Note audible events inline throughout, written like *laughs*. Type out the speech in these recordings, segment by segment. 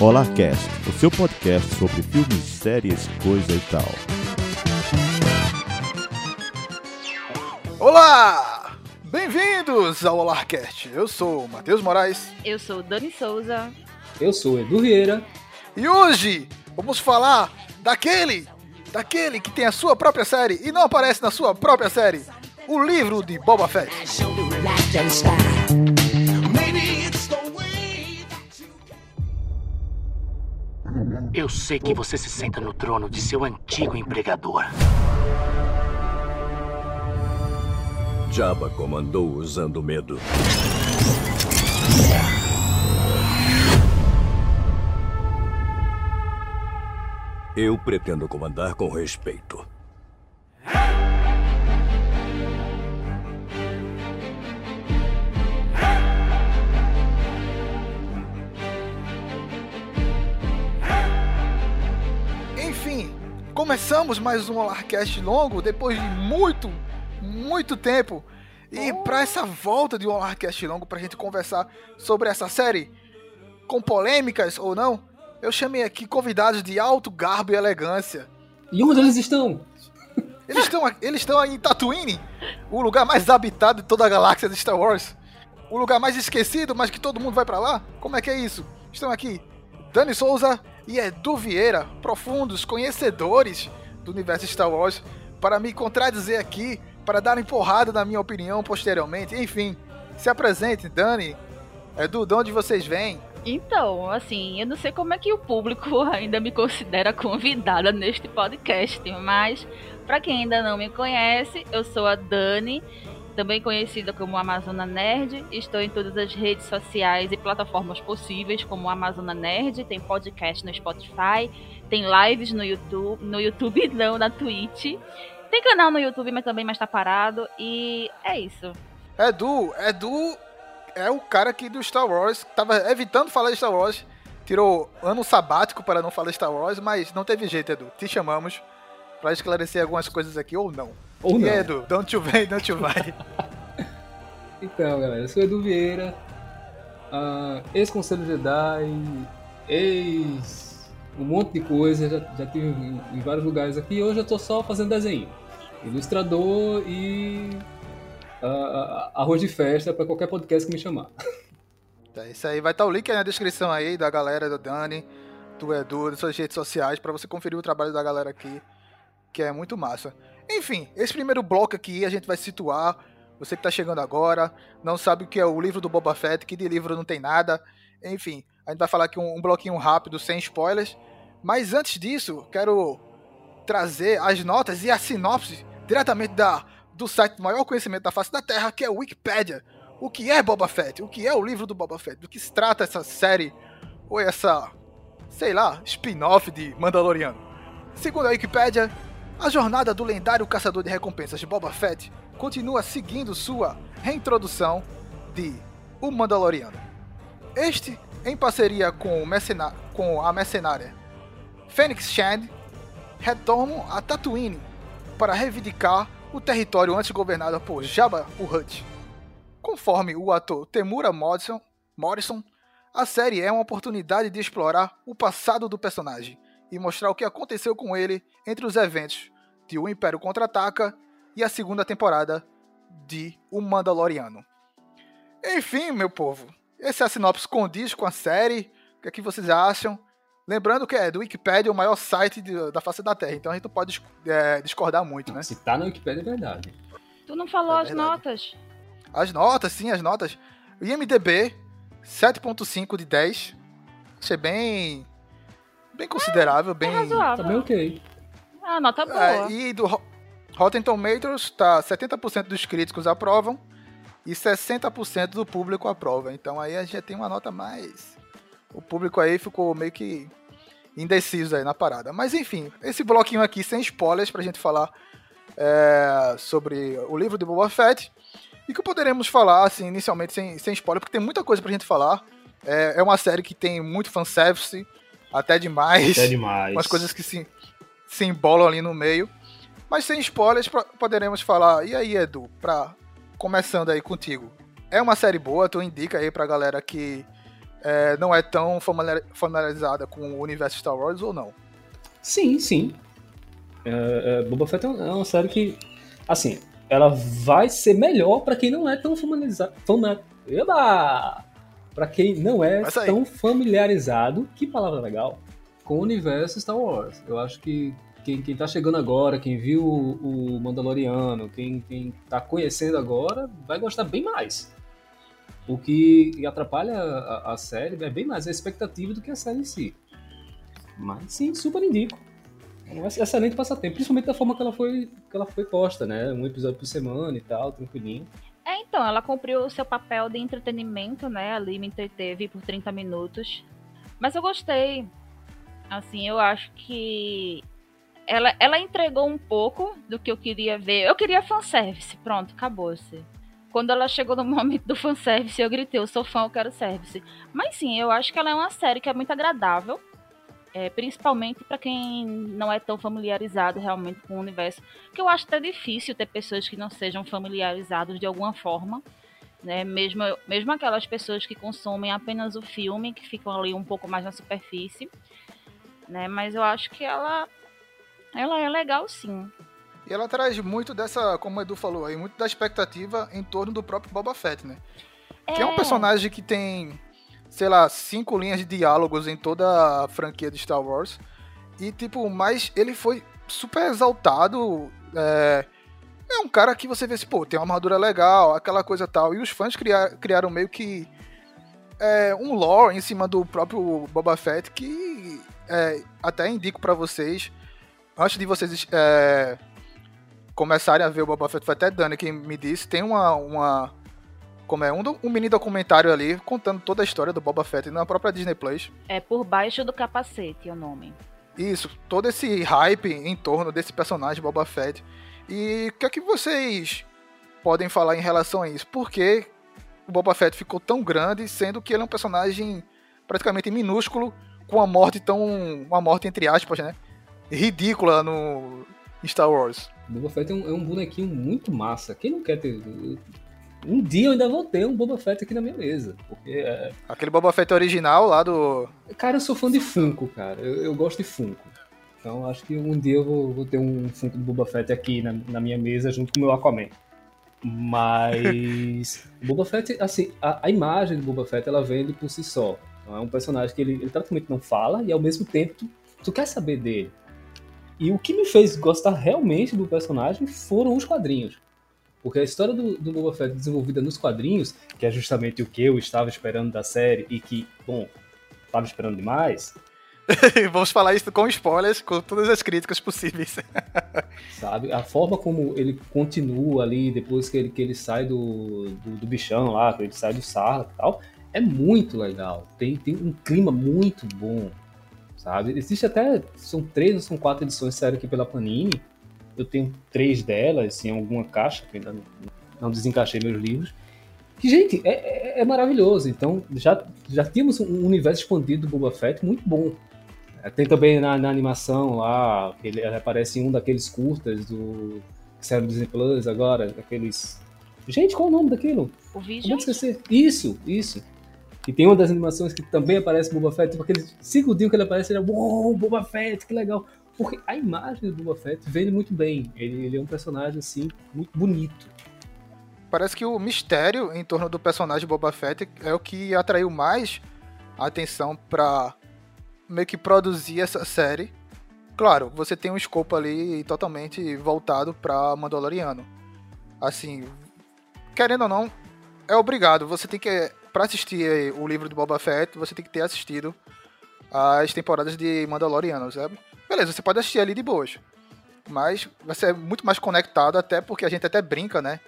Olá Cast, o seu podcast sobre filmes, séries, coisa e tal. Olá! Bem-vindos ao Olarcast. Eu sou o Matheus Moraes Eu sou Dani Souza. Eu sou Edu Vieira. e hoje vamos falar daquele, daquele que tem a sua própria série e não aparece na sua própria série, o livro de Boba Fett. Eu sei que você se senta no trono de seu antigo empregador. Jabba comandou usando medo. Eu pretendo comandar com respeito. Começamos mais um Olarcast longo depois de muito, muito tempo. E para essa volta de um Olarcast longo pra gente conversar sobre essa série, com polêmicas ou não, eu chamei aqui convidados de alto garbo e elegância. E onde eles estão? Eles estão, eles estão aí em Tatooine, o lugar mais habitado de toda a galáxia de Star Wars. O lugar mais esquecido, mas que todo mundo vai pra lá? Como é que é isso? Estão aqui Dani Souza e Edu Vieira, profundos conhecedores do universo Star Wars, para me contradizer aqui, para dar porrada na minha opinião posteriormente. Enfim, se apresente, Dani. Edu, de onde vocês vêm? Então, assim, eu não sei como é que o público *laughs* ainda me considera convidada neste podcast, mas para quem ainda não me conhece, eu sou a Dani, também conhecida como Amazona Nerd. Estou em todas as redes sociais e plataformas possíveis, como Amazona Nerd. Tem podcast no Spotify, tem lives no YouTube, no YouTube *laughs* não, na Twitch. Tem canal no YouTube, mas também mais tá parado. E é isso. Edu, Edu é o cara aqui do Star Wars, que tava evitando falar de Star Wars, tirou ano sabático para não falar de Star Wars, mas não teve jeito, Edu. Te chamamos para esclarecer algumas coisas aqui, ou não. Ou E não. Edu, de onde tu vem, de onde tu vai? *laughs* Então, galera, eu sou Edu Vieira, ah, ex-conselho Jedi, ex. um monte de coisa, já, já tive em, em vários lugares aqui. Hoje eu tô só fazendo desenho. Ilustrador e. ah, arroz de festa para qualquer podcast que me chamar. É *laughs* isso aí, vai estar o link aí na descrição aí da galera do Dani, do Edu, das suas redes sociais, para você conferir o trabalho da galera aqui, que é muito massa. Enfim, esse primeiro bloco aqui a gente vai situar. Você que tá chegando agora, não sabe o que é o livro do Boba Fett, que de livro não tem nada. Enfim, a gente vai falar aqui um, um bloquinho rápido, sem spoilers. Mas antes disso, quero trazer as notas e a sinopse diretamente da, do site do maior conhecimento da face da Terra, que é o Wikipedia. O que é Boba Fett? O que é o livro do Boba Fett? Do que se trata essa série? Ou essa, sei lá, spin-off de Mandaloriano? Segundo a Wikipedia, a jornada do lendário caçador de recompensas Boba Fett continua seguindo sua reintrodução de O Mandaloriano. Este, em parceria com, com a mercenária Fênix Shand, retornam a Tatooine para reivindicar o território antes governado por Jabba o Hutt. Conforme o ator Temura Morrison, Morrison, a série é uma oportunidade de explorar o passado do personagem e mostrar o que aconteceu com ele entre os eventos de O Império Contra-Ataca e a segunda temporada de O Mandaloriano. Enfim, meu povo, esse é a sinopse condiz com a série. O que, é que vocês acham? Lembrando que é do Wikipedia o maior site de- da face da Terra, então a gente não pode é, discordar muito, né? Se tá na Wikipedia é verdade. Tu não falou É as verdade. notas? As notas, sim, as notas. O IMDB, 7.5 de 10. Achei bem. Bem considerável, bem. É razoável. Tá bem ok. Ah, nota boa. É, e do Ro- Rotten Tomatoes, tá 70% dos críticos aprovam e 60% do público aprova. Então aí a gente tem uma nota mais. O público aí ficou meio que indeciso aí na parada. Mas enfim, esse bloquinho aqui sem spoilers pra gente falar é, sobre o livro de Boba Fett. E que poderemos falar, assim, inicialmente sem, sem spoiler, porque tem muita coisa pra gente falar. É, é uma série que tem muito fanservice, até demais É demais. umas coisas que se, se embolam ali no meio. Mas sem spoilers, poderemos falar. E aí, Edu, pra, começando aí contigo. É uma série boa, tu indica aí pra galera que é, não é tão familiar- familiarizada com o universo Star Wars ou não? Sim, sim. É, é, Boba Fett é uma série que, assim, ela vai ser melhor pra quem não é tão familiarizado. Fama, eba! Pra quem não é tão familiarizado, que palavra legal, com o universo Star Wars. Eu acho que quem, quem tá chegando agora, quem viu o, o Mandaloriano, quem, quem tá conhecendo agora, vai gostar bem mais. O que atrapalha a, a série é bem mais a expectativa do que a série em si. Mas sim, super indico. É um excelente passatempo, principalmente da forma que ela foi, que ela foi posta, né? Um episódio por semana e tal, tranquilinho. É, então, ela cumpriu o seu papel de entretenimento, né? Ali me entreteve por 30 minutos. Mas eu gostei. Assim, eu acho que ela, ela entregou um pouco do que eu queria ver. Eu queria fanservice, pronto, acabou-se. Quando ela chegou no *laughs* momento do fanservice, eu gritei, eu sou fã, eu quero service. Mas sim, eu acho que ela é uma série que é muito agradável. É, principalmente para quem não é tão familiarizado realmente com o universo. Que eu acho até difícil ter pessoas que não sejam familiarizados de alguma forma. Né? Mesmo, mesmo aquelas pessoas que consomem apenas o filme, que ficam ali um pouco mais na superfície. Né? Mas eu acho que ela, ela é legal sim. E ela traz muito dessa, como o Edu falou aí, muito da expectativa em torno do próprio Boba Fett, né? Que é um personagem que tem, sei lá, cinco linhas de diálogos em toda a franquia de Star Wars. E, tipo, mas ele foi super exaltado. É, é um cara que você vê assim, pô, tem uma armadura legal, aquela coisa tal. E os fãs criar, criaram meio que é, um lore em cima do próprio Boba Fett que é, até indico pra vocês. Antes de vocês é, começarem a ver o Boba Fett, foi até Dani quem me disse, tem uma, uma como é, um, do- um mini documentário ali contando toda a história do Boba Fett na própria Disney Plus. É por baixo do capacete o nome. Isso, todo esse hype em torno desse personagem Boba Fett. E o que é que vocês podem falar em relação a isso? Por que o Boba Fett ficou tão grande, sendo que ele é um personagem praticamente minúsculo, com uma morte tão. uma morte entre aspas, né? Ridícula no Star Wars. Boba Fett é um, é um bonequinho muito massa. Quem não quer ter. Um dia eu ainda vou ter um Boba Fett aqui na minha mesa. Porque, é... Aquele Boba Fett original lá do. cara, eu sou fã de Funko, cara. Eu, eu gosto de Funko. Então acho que um dia eu vou, vou ter um Funko do Boba Fett aqui na, na minha mesa junto com o meu Aquaman. Mas. o *laughs* Boba Fett, assim, a, a imagem do Boba Fett ela vende por si só. É um personagem que ele, ele praticamente não fala e ao mesmo tempo tu, tu quer saber dele. E o que me fez gostar realmente do personagem foram os quadrinhos. Porque a história do, do Boba Fett desenvolvida nos quadrinhos, que é justamente o que eu estava esperando da série e que, bom, estava esperando demais, *laughs* Vamos falar isso com spoilers, com todas as críticas possíveis. *laughs* sabe? A forma como ele continua ali depois que ele, que ele sai do, do, do bichão lá, que ele sai do Sarla e tal, é muito legal. Tem, tem um clima muito bom, sabe? Existe até, são três ou são quatro edições que saíram aqui pela Panini. Eu tenho três delas em alguma caixa, que ainda não, não desencaixei meus livros. Que, gente, é, é- é maravilhoso. Então, já, já tínhamos um universo expandido do Boba Fett muito bom. É, Tem também na, na animação lá, ele, ele aparece em um daqueles curtas do que saiu Disney Plus agora, aqueles. Gente, qual é o nome daquilo? O vídeo. é que esquecer? Isso, isso. E tem uma das animações que também aparece Boba Fett, tipo aquele segundinho que ele aparece, ele é uou, Boba Fett, que legal. Porque a imagem do Boba Fett vende muito bem. Ele, ele é um personagem, assim, muito bonito. Parece que o mistério em torno do personagem Boba Fett é o que atraiu mais a atenção pra meio que produzir essa série. Claro, você tem um escopo ali totalmente voltado pra Mandaloriano. Assim, querendo ou não, é obrigado. Você tem que, pra assistir o livro do Boba Fett, você tem que ter assistido as temporadas de Mandaloriano, sabe? Beleza, você pode assistir ali de boas. Mas vai ser muito mais conectado, até porque a gente até brinca, né?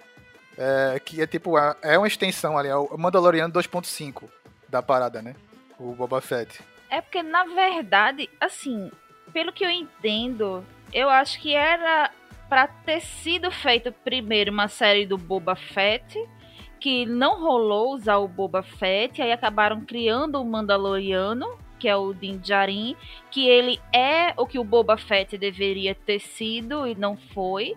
É, que é tipo, é- é uma extensão ali, é o Mandaloriano 2.5 da parada, né? O Boba Fett. É porque, na verdade, assim, pelo que eu entendo, eu acho que era pra ter sido feito primeiro uma série do Boba Fett, que não rolou usar o Boba Fett, aí acabaram criando o Mandaloriano, que é o Din Djarin, que ele é o que o Boba Fett deveria ter sido e não foi.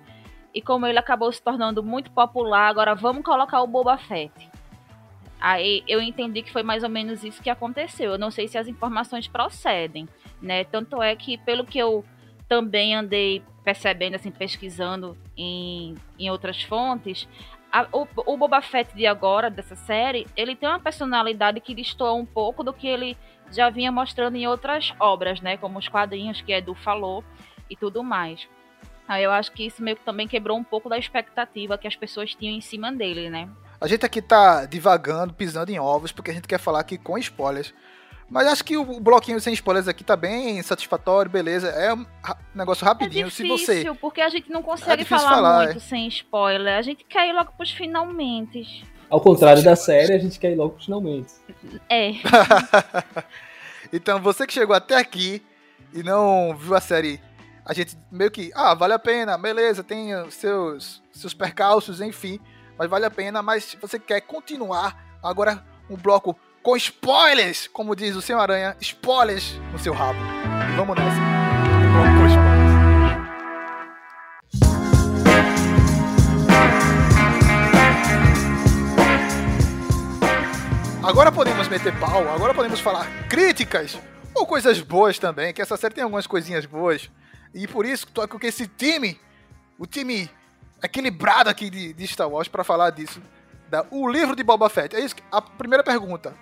E como ele acabou se tornando muito popular, agora vamos colocar o Boba Fett. Aí eu entendi que foi mais ou menos isso que aconteceu. Eu não sei se as informações procedem, né? Tanto é que, pelo que eu também andei percebendo, assim, pesquisando em, em outras fontes, a, o, o Boba Fett de agora, dessa série, ele tem uma personalidade que destoa um pouco do que ele já vinha mostrando em outras obras, né? Como os quadrinhos que Edu falou e tudo mais. Aí eu acho que isso meio que também quebrou um pouco da expectativa que as pessoas tinham em cima dele, né? A gente aqui tá divagando, pisando em ovos, porque a gente quer falar aqui com spoilers. Mas acho que o bloquinho sem spoilers aqui tá bem satisfatório, beleza. É um negócio rapidinho. É difícil, se você. porque a gente não consegue É falar, falar, muito é. sem spoiler. A gente quer ir logo pros finalmente. Ao contrário da série, a gente quer ir logo finalmente. É, *laughs* então, você que chegou até aqui e não viu a série, a gente meio que, ah, vale a pena, beleza, tem os seus, seus percalços, enfim, mas vale a pena, mas se você quer continuar, agora um bloco com spoilers, como diz o Senhor Aranha, spoilers no seu rabo. Vamos nessa. Agora podemos meter pau, agora podemos falar críticas ou coisas boas também, que essa série tem algumas coisinhas boas. E por isso com esse time, o time equilibrado aqui de, de Star Wars para falar disso. Da, o livro de Boba Fett. É isso que, a primeira pergunta.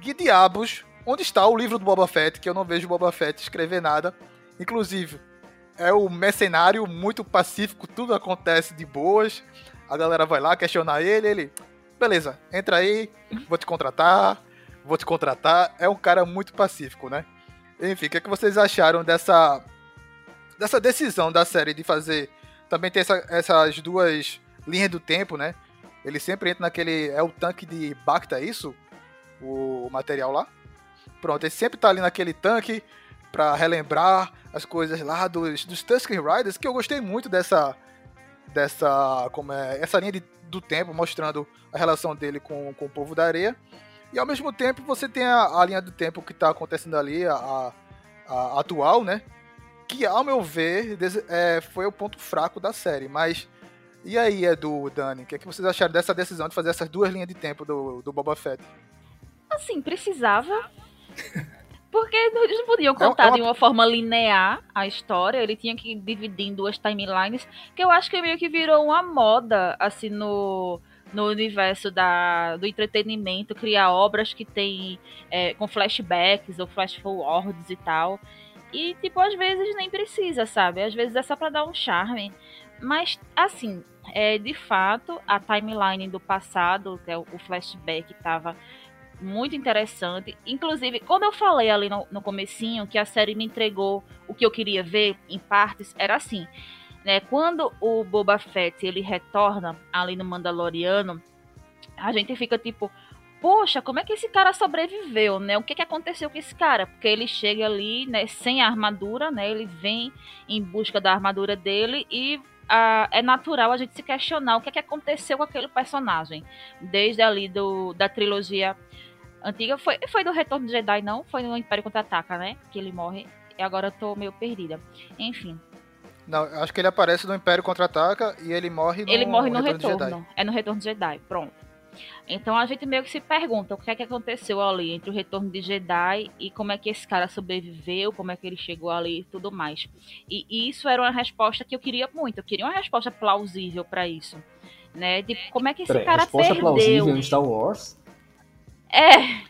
Que diabos, onde está o livro do Boba Fett? Que eu não vejo o Boba Fett escrever nada. Inclusive, é o mercenário muito pacífico, tudo acontece de boas. A galera vai lá questionar ele, ele. Beleza, entra aí, vou te contratar, vou te contratar. É um cara muito pacífico, né? Enfim, o que, é que vocês acharam dessa, dessa decisão da série de fazer. Também tem essa- essas duas linhas do tempo, né? Ele sempre entra naquele. É o tanque de Bacta, é isso? O material lá? Pronto, ele sempre tá ali naquele tanque pra relembrar as coisas lá dos, dos Tusken Riders, que eu gostei muito dessa. dessa. como é. essa linha de- do tempo, mostrando a relação dele com, com o povo da areia. E ao mesmo tempo você tem a, a linha do tempo que tá acontecendo ali, a, a- atual, né? Que ao meu ver é, foi o ponto fraco da série. Mas. E aí, Edu, Dani, o que, é que vocês acharam dessa decisão de fazer essas duas linhas de tempo do, do Boba Fett? assim, precisava. *laughs* Porque eles não podiam É um- contar é uma- de uma forma linear a história, ele tinha que dividir em duas timelines, que eu acho que meio que virou uma moda, assim, no, no universo da, do entretenimento, criar obras que tem é, com flashbacks ou flash forwards e tal. E, tipo, às vezes nem precisa, sabe? Às vezes é só pra dar um charme. Mas, assim, é, de fato, a timeline do passado, que é o o flashback, tava muito interessante. Inclusive, quando eu falei ali no, no comecinho que a série me entregou o que eu queria ver em partes, era assim, né? Quando o Boba Fett ele retorna ali no Mandaloriano, a gente fica tipo, poxa, como é que esse cara sobreviveu, né? O que que aconteceu com esse cara? Porque ele chega ali, né, sem armadura, né? Ele vem em busca da armadura dele e ah, é natural a gente se questionar o que, é que aconteceu com aquele personagem. Desde ali do, da trilogia antiga. Foi, foi do Retorno de Jedi, não? Foi no Império Contra-Ataca, né? Que ele morre. E agora eu tô meio perdida. Enfim, Não, eu acho que ele aparece no Império Contra-Ataca e ele morre no ele morre no Retorno Retorno. Jedi. É no Retorno de Jedi, pronto. Então a gente meio que se pergunta o que é que aconteceu ali entre o Retorno de Jedi e como é que esse cara sobreviveu, como é que ele chegou ali e tudo mais. E, e isso era uma resposta que eu queria muito. Eu queria uma resposta plausível pra isso. Né? De como é que esse Peraí, cara resposta perdeu. plausível em Star Wars? É,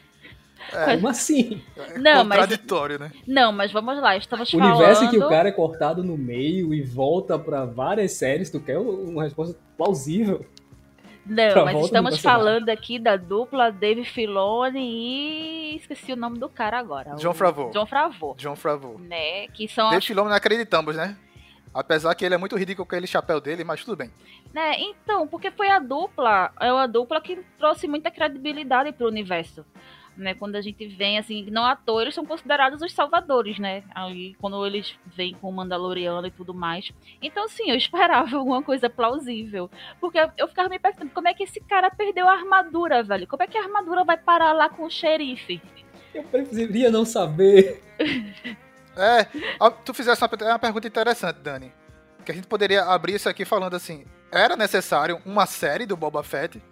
É, Como assim? Não, mas- contraditório, né? não, mas vamos lá, estamos O falando... universo em que o cara é cortado no meio e volta pra várias séries, tu quer uma resposta plausível? Não, Pra mas estamos falando aqui da dupla Dave Filoni e esqueci o nome do cara agora. John o- Favreau. John Favreau, John Favreau. né? Que são Dave as, Filoni não acreditamos, né? Apesar que ele é muito ridículo com aquele chapéu dele, mas tudo bem. né? Então, porque foi a dupla, é uma dupla que trouxe muita credibilidade pro universo. Né, quando a gente vem, assim, não à toa, eles são considerados os salvadores, né? Ali, quando eles vêm com o Mandaloriano e tudo mais. Então, sim, eu esperava *laughs* alguma coisa plausível. Porque eu ficava me perguntando como é que esse cara perdeu a armadura, velho? Como é que a armadura vai parar lá com o xerife? Eu preferia não saber. *laughs* É, tu fizesse uma, é uma pergunta interessante, Dani. Que a gente poderia abrir isso aqui falando assim: era necessário uma série do Boba Fett?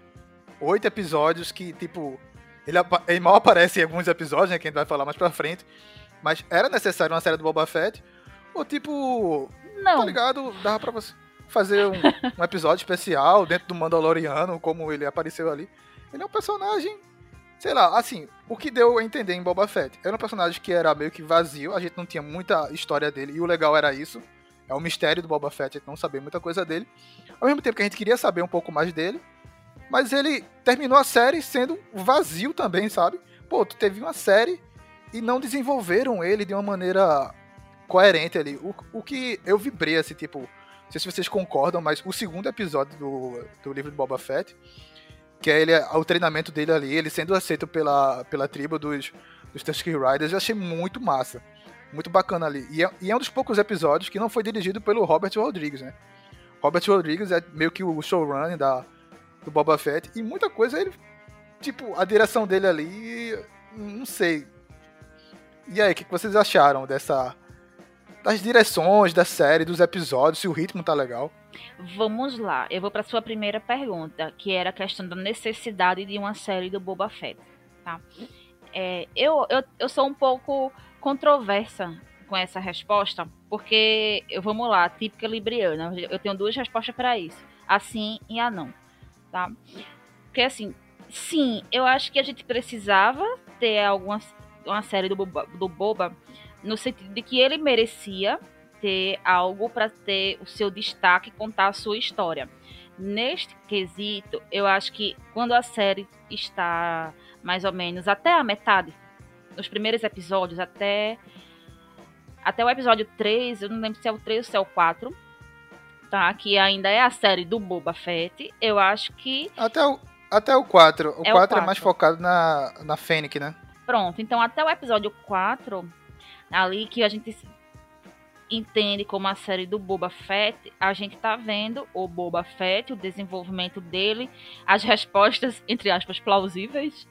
oito episódios que, tipo, ele, ele mal aparece em alguns episódios, né? Que a gente vai falar mais pra frente. Mas era necessário uma série do Boba Fett. Ou tipo, tá Não, ligado? Dava pra você fazer um, *laughs* um episódio especial dentro do Mandaloriano, como ele apareceu ali. Ele é um personagem, sei lá, assim, o que deu a entender em Boba Fett. Era um personagem que era meio que vazio, a gente não tinha muita história dele, e o legal era isso. É o mistério do Boba Fett, a gente não sabia muita coisa dele. Ao mesmo tempo que a gente queria saber um pouco mais dele, mas ele terminou a série sendo vazio também, sabe? Pô, tu teve uma série e não desenvolveram ele de uma maneira coerente ali. O, o que eu vibrei, assim, tipo, não sei se vocês concordam, mas o segundo episódio do, do livro de Boba Fett, que é ele, o treinamento dele ali, ele sendo aceito pela, pela tribo dos, dos Tusken Riders, eu achei muito massa. Muito bacana ali. E é, e é um dos poucos episódios que não foi dirigido pelo Robert Rodrigues, né? Robert Rodrigues é meio que o showrunner da, do Boba Fett, e muita coisa ele. Tipo, a direção dele ali. Não sei. E aí, o que que vocês acharam dessa. Das direções da série, dos episódios, se o ritmo tá legal? Vamos lá. Eu vou para sua primeira pergunta, que era a questão da necessidade de uma série do Boba Fett, tá? É, eu, eu, eu sou um pouco controversa com essa resposta, porque, vamos lá, típica libriana, eu tenho duas respostas para isso, a sim e a não, tá? Porque, assim, sim, eu acho que a gente precisava ter alguma uma série do Boba, do Boba no sentido de que ele merecia ter algo para ter o seu destaque e contar a sua história. Neste quesito, eu acho que quando a série está mais ou menos até a metade, nos primeiros episódios, até até o episódio 3, eu não lembro se é o 3 ou se é o 4, tá? Que ainda é a série do Boba Fett. Eu acho que Até o, até o 4. O É o 4 é mais 4. focado na, na Fennec, né? Pronto, então até o episódio 4, ali que a gente entende como a série do Boba Fett, a gente tá vendo o Boba Fett, o desenvolvimento dele, as respostas, entre aspas, plausíveis,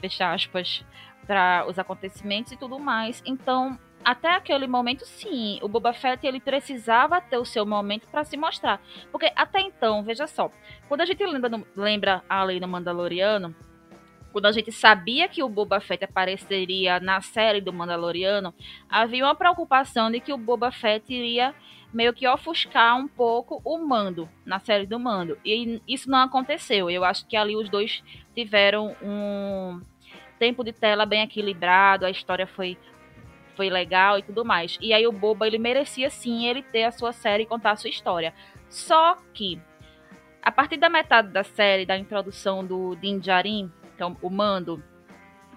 fecha aspas, para os acontecimentos e tudo mais. Então, até aquele momento, sim, o Boba Fett ele precisava ter o seu momento para se mostrar. Porque até então, veja só, quando a gente lembra, lembra a lei do Mandaloriano, quando a gente sabia que o Boba Fett apareceria na série do Mandaloriano, havia uma preocupação de que o Boba Fett iria meio que ofuscar um pouco o Mando na série do Mando. E isso não aconteceu. Eu acho que ali os dois tiveram um tempo de tela bem equilibrado, a história foi foi legal e tudo mais. E aí o Boba ele merecia sim ele ter a sua série e contar a sua história. Só que a partir da metade da série, da introdução do Din Djarin, então o Mando,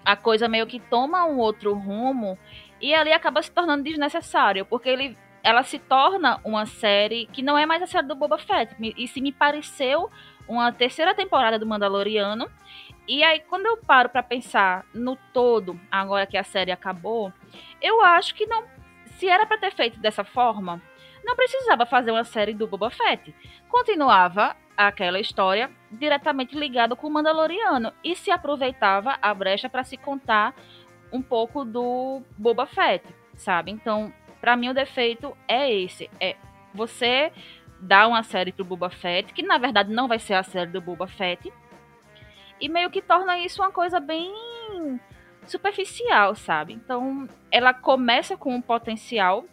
a coisa meio que toma um outro rumo e ali acaba se tornando desnecessário, porque ele ela se torna uma série que não é mais a série do Boba Fett. E se me pareceu uma terceira temporada do Mandaloriano. E aí, quando eu paro pra pensar no todo, agora que a série acabou, eu acho que não. Se era pra ter feito dessa forma, não precisava fazer uma série do Boba Fett. Continuava aquela história diretamente ligada com o Mandaloriano e se aproveitava a brecha para se contar um pouco do Boba Fett, sabe? Então, pra mim o defeito é esse, é você dar uma série pro Boba Fett, que na verdade não vai ser a série do Boba Fett, e meio que torna isso uma coisa bem superficial, sabe? Então, ela começa com um potencial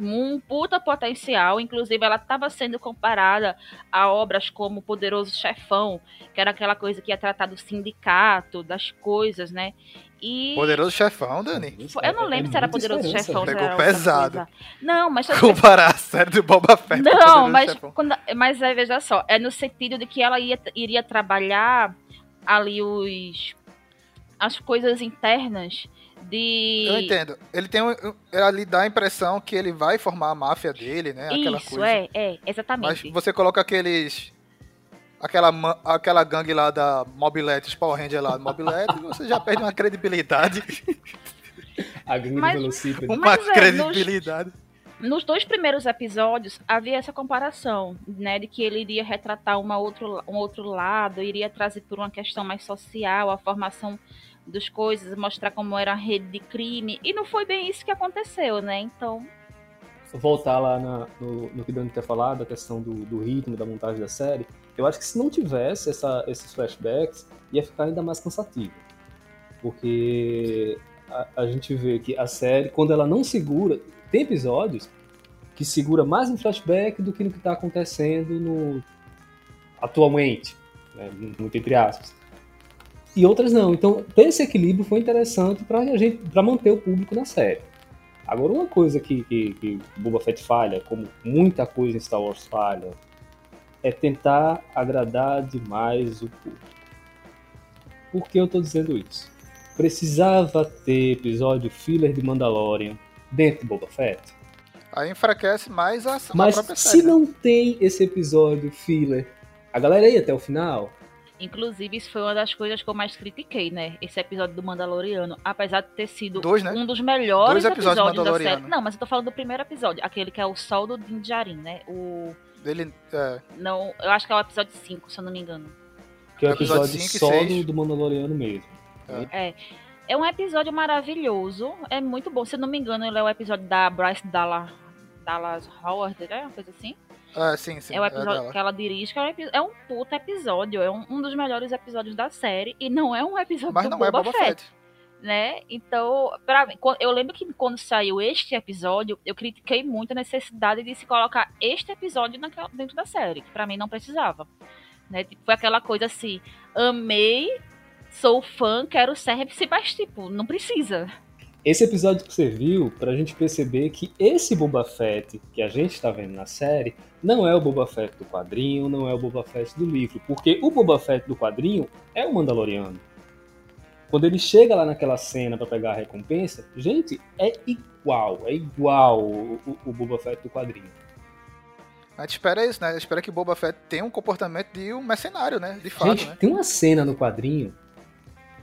um puta potencial, inclusive ela estava sendo comparada a obras como Poderoso Chefão, que era aquela coisa que ia tratar do sindicato, das coisas, né? E Poderoso chefão, Dani. Eu não lembro se era É muita Poderoso esperança, Chefão, se Pegou era pesado. Não, mas Comparar a série do Boba Fett com não, Poderoso mas, quando, mas aí, veja só, é no sentido de que ela ia, iria trabalhar ali os as coisas internas de Eu entendo. Ele tem um, ali dá a impressão que ele vai formar a máfia dele, né? Aquela Isso, coisa. é, é, Mas exatamente. você coloca aqueles. Aquela, aquela gangue lá da Mobilete, os Power Ranger lá do Mobilete, *laughs* você já perde uma credibilidade. A gangue Mas- do Velocípede. Uma Mas, é, credibilidade. Nos dois primeiros episódios havia essa comparação, né, de que ele iria retratar uma outro, um outro lado, iria trazer por uma questão mais social, a formação das coisas, mostrar como era a rede de crime, e não foi bem isso que aconteceu, né? Então, voltar lá na- no, no que Dani tinha falado, a questão do, do ritmo, da montagem da série, Eu acho que se não tivesse essa, esses flashbacks, ia ficar ainda mais cansativo. Porque a, a gente vê que a série, quando ela não segura, tem episódios que segura mais em flashback do que no que está acontecendo no atualmente, né, muito entre aspas. E outras não. Então, ter esse equilíbrio foi interessante para a gente, para manter o público na série. Agora, uma coisa que, que, que Boba Fett falha, como muita coisa em Star Wars falha, é tentar agradar demais o público. Por que eu estou dizendo isso? Precisava ter episódio filler de Mandalorian dentro de Boba Fett? Aí enfraquece mais a, a Mas própria se série. né? não tem esse episódio filler, a galera ia até o final? Inclusive, isso foi uma das coisas que eu mais critiquei, né? Esse episódio do Mandaloriano. Apesar de ter sido Dois, né? um dos melhores Dois episódios episódios, da Mandaloriano. série. Não, mas eu tô falando do primeiro episódio. Aquele que é o Sol do Din Djarin, né? O... Dele, é, Não, eu acho que é o episódio 5, se eu não me engano. Que é o Episódio episódio solo do Mandaloriano mesmo. É um episódio maravilhoso. É muito bom. Se eu não me engano, ele é o episódio da Bryce Dallas, Dallas Howard, né? Uma coisa assim. É, sim, sim. é o é episódio dela. que ela dirige, que é um, é puta episódio. É um, um dos melhores episódios da série. E não é um episódio Mas do não Boba, é Boba Fett. Fett. né? Então, pra mim, eu lembro que quando saiu este episódio, eu critiquei muito a necessidade de se colocar este episódio naquela- dentro da série, que pra mim não precisava. Né? Tipo, foi aquela coisa assim, amei, sou fã, quero ser, mas tipo, não precisa. Esse episódio que você viu, pra gente perceber que esse Boba Fett que a gente tá vendo na série não é o Boba Fett do quadrinho, não é o Boba Fett do livro, porque o Boba Fett do quadrinho é o Mandaloriano. Quando ele chega lá naquela cena pra pegar a recompensa, gente, é igual, é igual o, o, o Boba Fett do quadrinho. A gente espera isso, né? A gente espera que Boba Fett tenha um comportamento de um mercenário, né? De fato, Gente, né? tem uma cena no quadrinho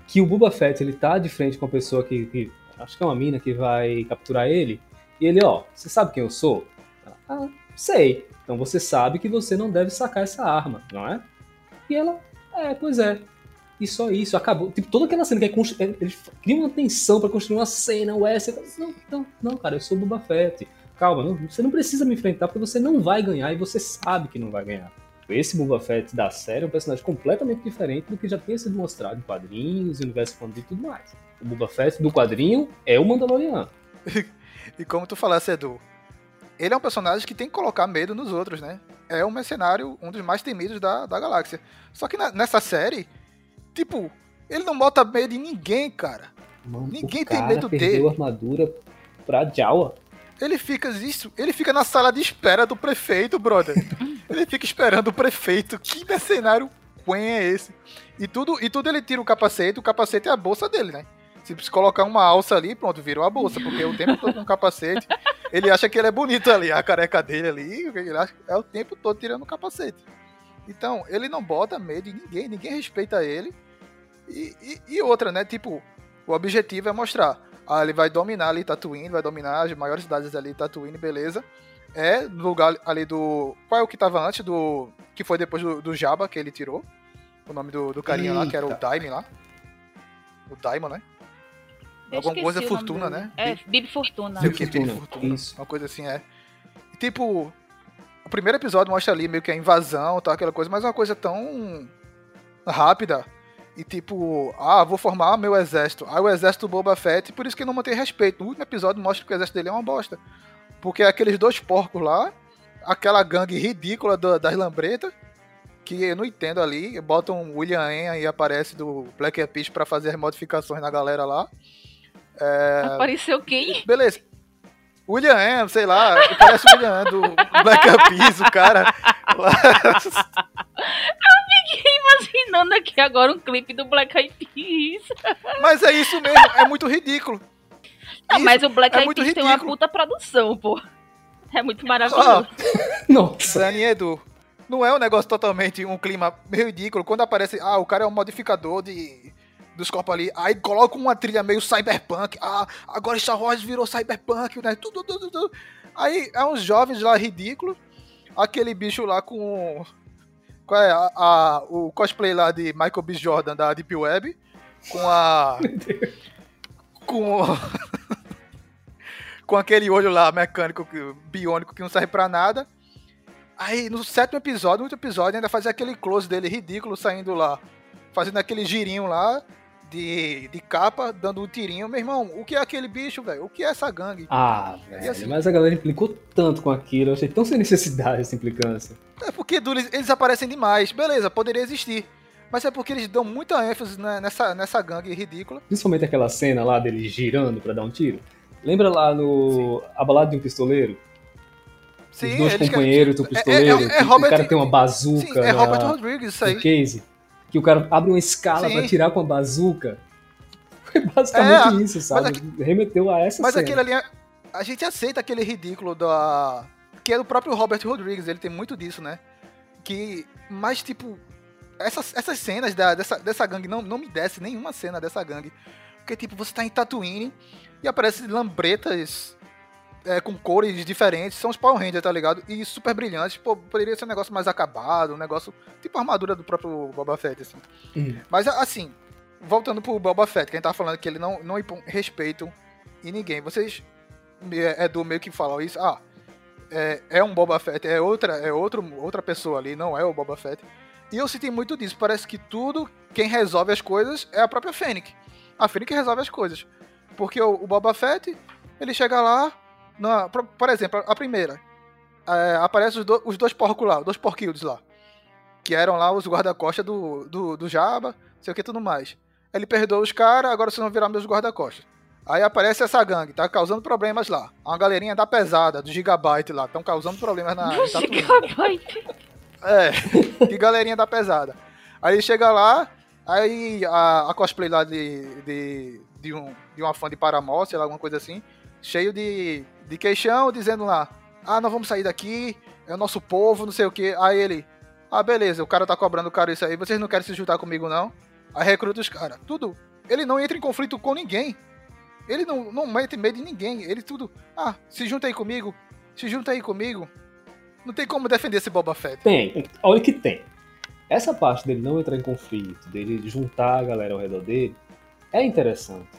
que o Boba Fett ele tá de frente com uma pessoa que, que- acho que é uma mina que vai capturar ele e ele, ó, você sabe quem eu sou? Ela, ah, sei. Então você sabe que você não deve sacar essa arma, não é? E ela, é, pois é. E só isso, acabou. Tipo, toda aquela cena que é constru... é- ele cria uma tensão pra construir uma cena, o S, não, não, não, cara, eu sou o Boba Fett. Calma, não- você não precisa me enfrentar porque você não vai ganhar e você sabe que não vai ganhar. Esse Boba Fett da série é um personagem completamente diferente do que já tinha sido mostrado em quadrinhos, universo expandido e tudo mais. O Boba Fett do quadrinho é o Mandaloriano. *laughs* E como tu falasse, Edu, ele é um personagem que tem que colocar medo nos outros, né? É um mercenário, um dos mais temidos da, da galáxia. Só que na- nessa série, tipo, ele não bota medo em ninguém, cara. Mano, Ninguém o tem cara medo perdeu dele. a armadura pra Jawa. Ele fica isso, ele fica na sala de espera do prefeito, brother. *laughs* ele fica esperando o prefeito. Que mercenário quen é esse? E tudo, e tudo ele tira o capacete, o capacete é a bolsa dele, né? Se se colocar uma alça ali, pronto, virou a bolsa, porque o tempo todo com capacete, ele acha que ele é bonito ali, a careca dele ali, ele acha, é o tempo todo tirando o capacete. Então, ele não bota medo em ninguém, ninguém respeita ele. E, e- e outra, né? Tipo, o objetivo é mostrar. Ah, ele vai dominar ali Tatooine, vai dominar as maiores cidades ali, Tatooine, beleza. É no lugar ali do. Qual é o que tava antes do. Que foi depois do, do Jabba que ele tirou? O nome do, do carinha lá, que era o Eita. Daimon lá. O Daimon, né? Eu Alguma coisa Fortuna, né? É, Bibi- Bibi Fortuna. Bibi Fortuna, Fortuna. isso. Uma coisa assim, é. E, tipo, o primeiro episódio mostra ali meio que a invasão, tal, aquela coisa, mas é uma coisa tão rápida. E tipo, ah, vou formar meu exército. Aí o exército do Boba Fett, por isso que ele não mantém respeito. No último episódio mostra que o exército dele é uma bosta. Porque aqueles dois porcos lá, aquela gangue ridícula do- das lambretas, que eu não entendo ali, botam o William Hen e aparece do Black Eyed Peas pra fazer as modificações na galera lá. Apareceu quem? Beleza. William Ham, sei lá, parece o William do Black Eyed o cara. Imaginando aqui agora um clipe do Black Eyed. Mas é isso mesmo, é muito ridículo. Não, Isso mas o Black é Eyed tem uma puta produção, pô. É muito maravilhoso. Ó, *laughs* Nossa. Dani Edu, não é um negócio totalmente um clima meio ridículo. Quando aparece, ah, o cara é um modificador de dos corpos ali, aí coloca uma trilha meio cyberpunk. Ah, agora Star Wars virou cyberpunk, né? Tudo, tudo, tudo. Aí é uns jovens lá ridículos. Aquele bicho lá com. Qual é? A, a- o cosplay lá de Michael B. Jordan da Deep Web. Com a. *laughs* com. *laughs* com aquele olho lá mecânico, biônico, que não serve pra nada. Aí no sétimo episódio, no último episódio, ainda fazia aquele close dele ridículo saindo lá, fazendo aquele girinho lá de, de capa, dando um tirinho. Meu irmão, o que é aquele bicho, velho? O que é essa gangue? Ah, velho, assim- mas a galera implicou tanto com aquilo, eu achei tão sem necessidade essa implicância. É porque eles, aparecem demais. Beleza, poderia existir. Mas é porque eles dão muita ênfase né, nessa, nessa gangue ridícula. Principalmente aquela cena lá dele girando pra dar um tiro. Lembra lá no A Balada de um Pistoleiro? Sim, Os dois companheiros do é- é- pistoleiro, é que Robert- o cara tem uma bazuca Sim, é na- Robert Rodrigues isso aí. case. Que o cara abre uma escala pra tirar com a bazuca. *laughs* Foi basicamente É, isso, sabe? Remeteu a essa Mas cena. aquele ali, é- a gente aceita aquele ridículo da. Que é do próprio Robert Rodrigues, ele tem muito disso, né? Que. Mas, tipo. Essas, essas cenas da- dessa, dessa gangue não, não me desce nenhuma cena dessa gangue. Porque, tipo, você tá em Tatooine e aparece lambretas é, com cores diferentes. São os Power Rangers, tá ligado? E super brilhantes. Pô, poderia ser um negócio mais acabado, um negócio. Tipo a armadura do próprio Boba Fett, assim. Hum. Mas assim, voltando pro Boba Fett, que a gente tava falando que ele não, não impõe respeito em ninguém. Vocês é, é do meio que falam isso, ah, é, é um Boba Fett, é outra, é outro, outra pessoa ali, não é o Boba Fett. E eu senti muito disso, parece que tudo, quem resolve as coisas é a própria Fennec. A Fennec resolve as coisas. Porque o, o Boba Fett, ele chega lá, na, por, por exemplo, a primeira, é, aparece os, do- os dois porcos lá, os dois porquilhos lá. Que eram lá os guarda-costas do, do, do Jabba, sei o que tudo mais. Ele perdoa os caras, agora vocês vão virar meus guarda-costas. Aí aparece essa gangue, tá causando problemas lá. Uma galerinha da pesada, do Gigabyte lá, estão causando problemas na. Tatooine. Gigabyte. É, que galerinha da pesada. Aí chega lá, aí a, a cosplay lá de, de, de, um, de uma fã de Paramore, sei lá, alguma coisa assim, cheio de, de queixão, dizendo lá, ah, nós vamos sair daqui, é o nosso povo, não sei o que. Aí ele, ah, beleza, o cara tá cobrando caro isso aí, vocês não querem se juntar comigo não? Aí recruta os caras, tudo. Ele não entra em conflito com ninguém. Ele não, não mete medo em ninguém. Ele tudo, ah, se junta aí comigo, se junta aí comigo. Não tem como defender esse Boba Fett. Tem, olha que tem. Essa parte dele não entrar em conflito, dele juntar a galera ao redor dele, é interessante.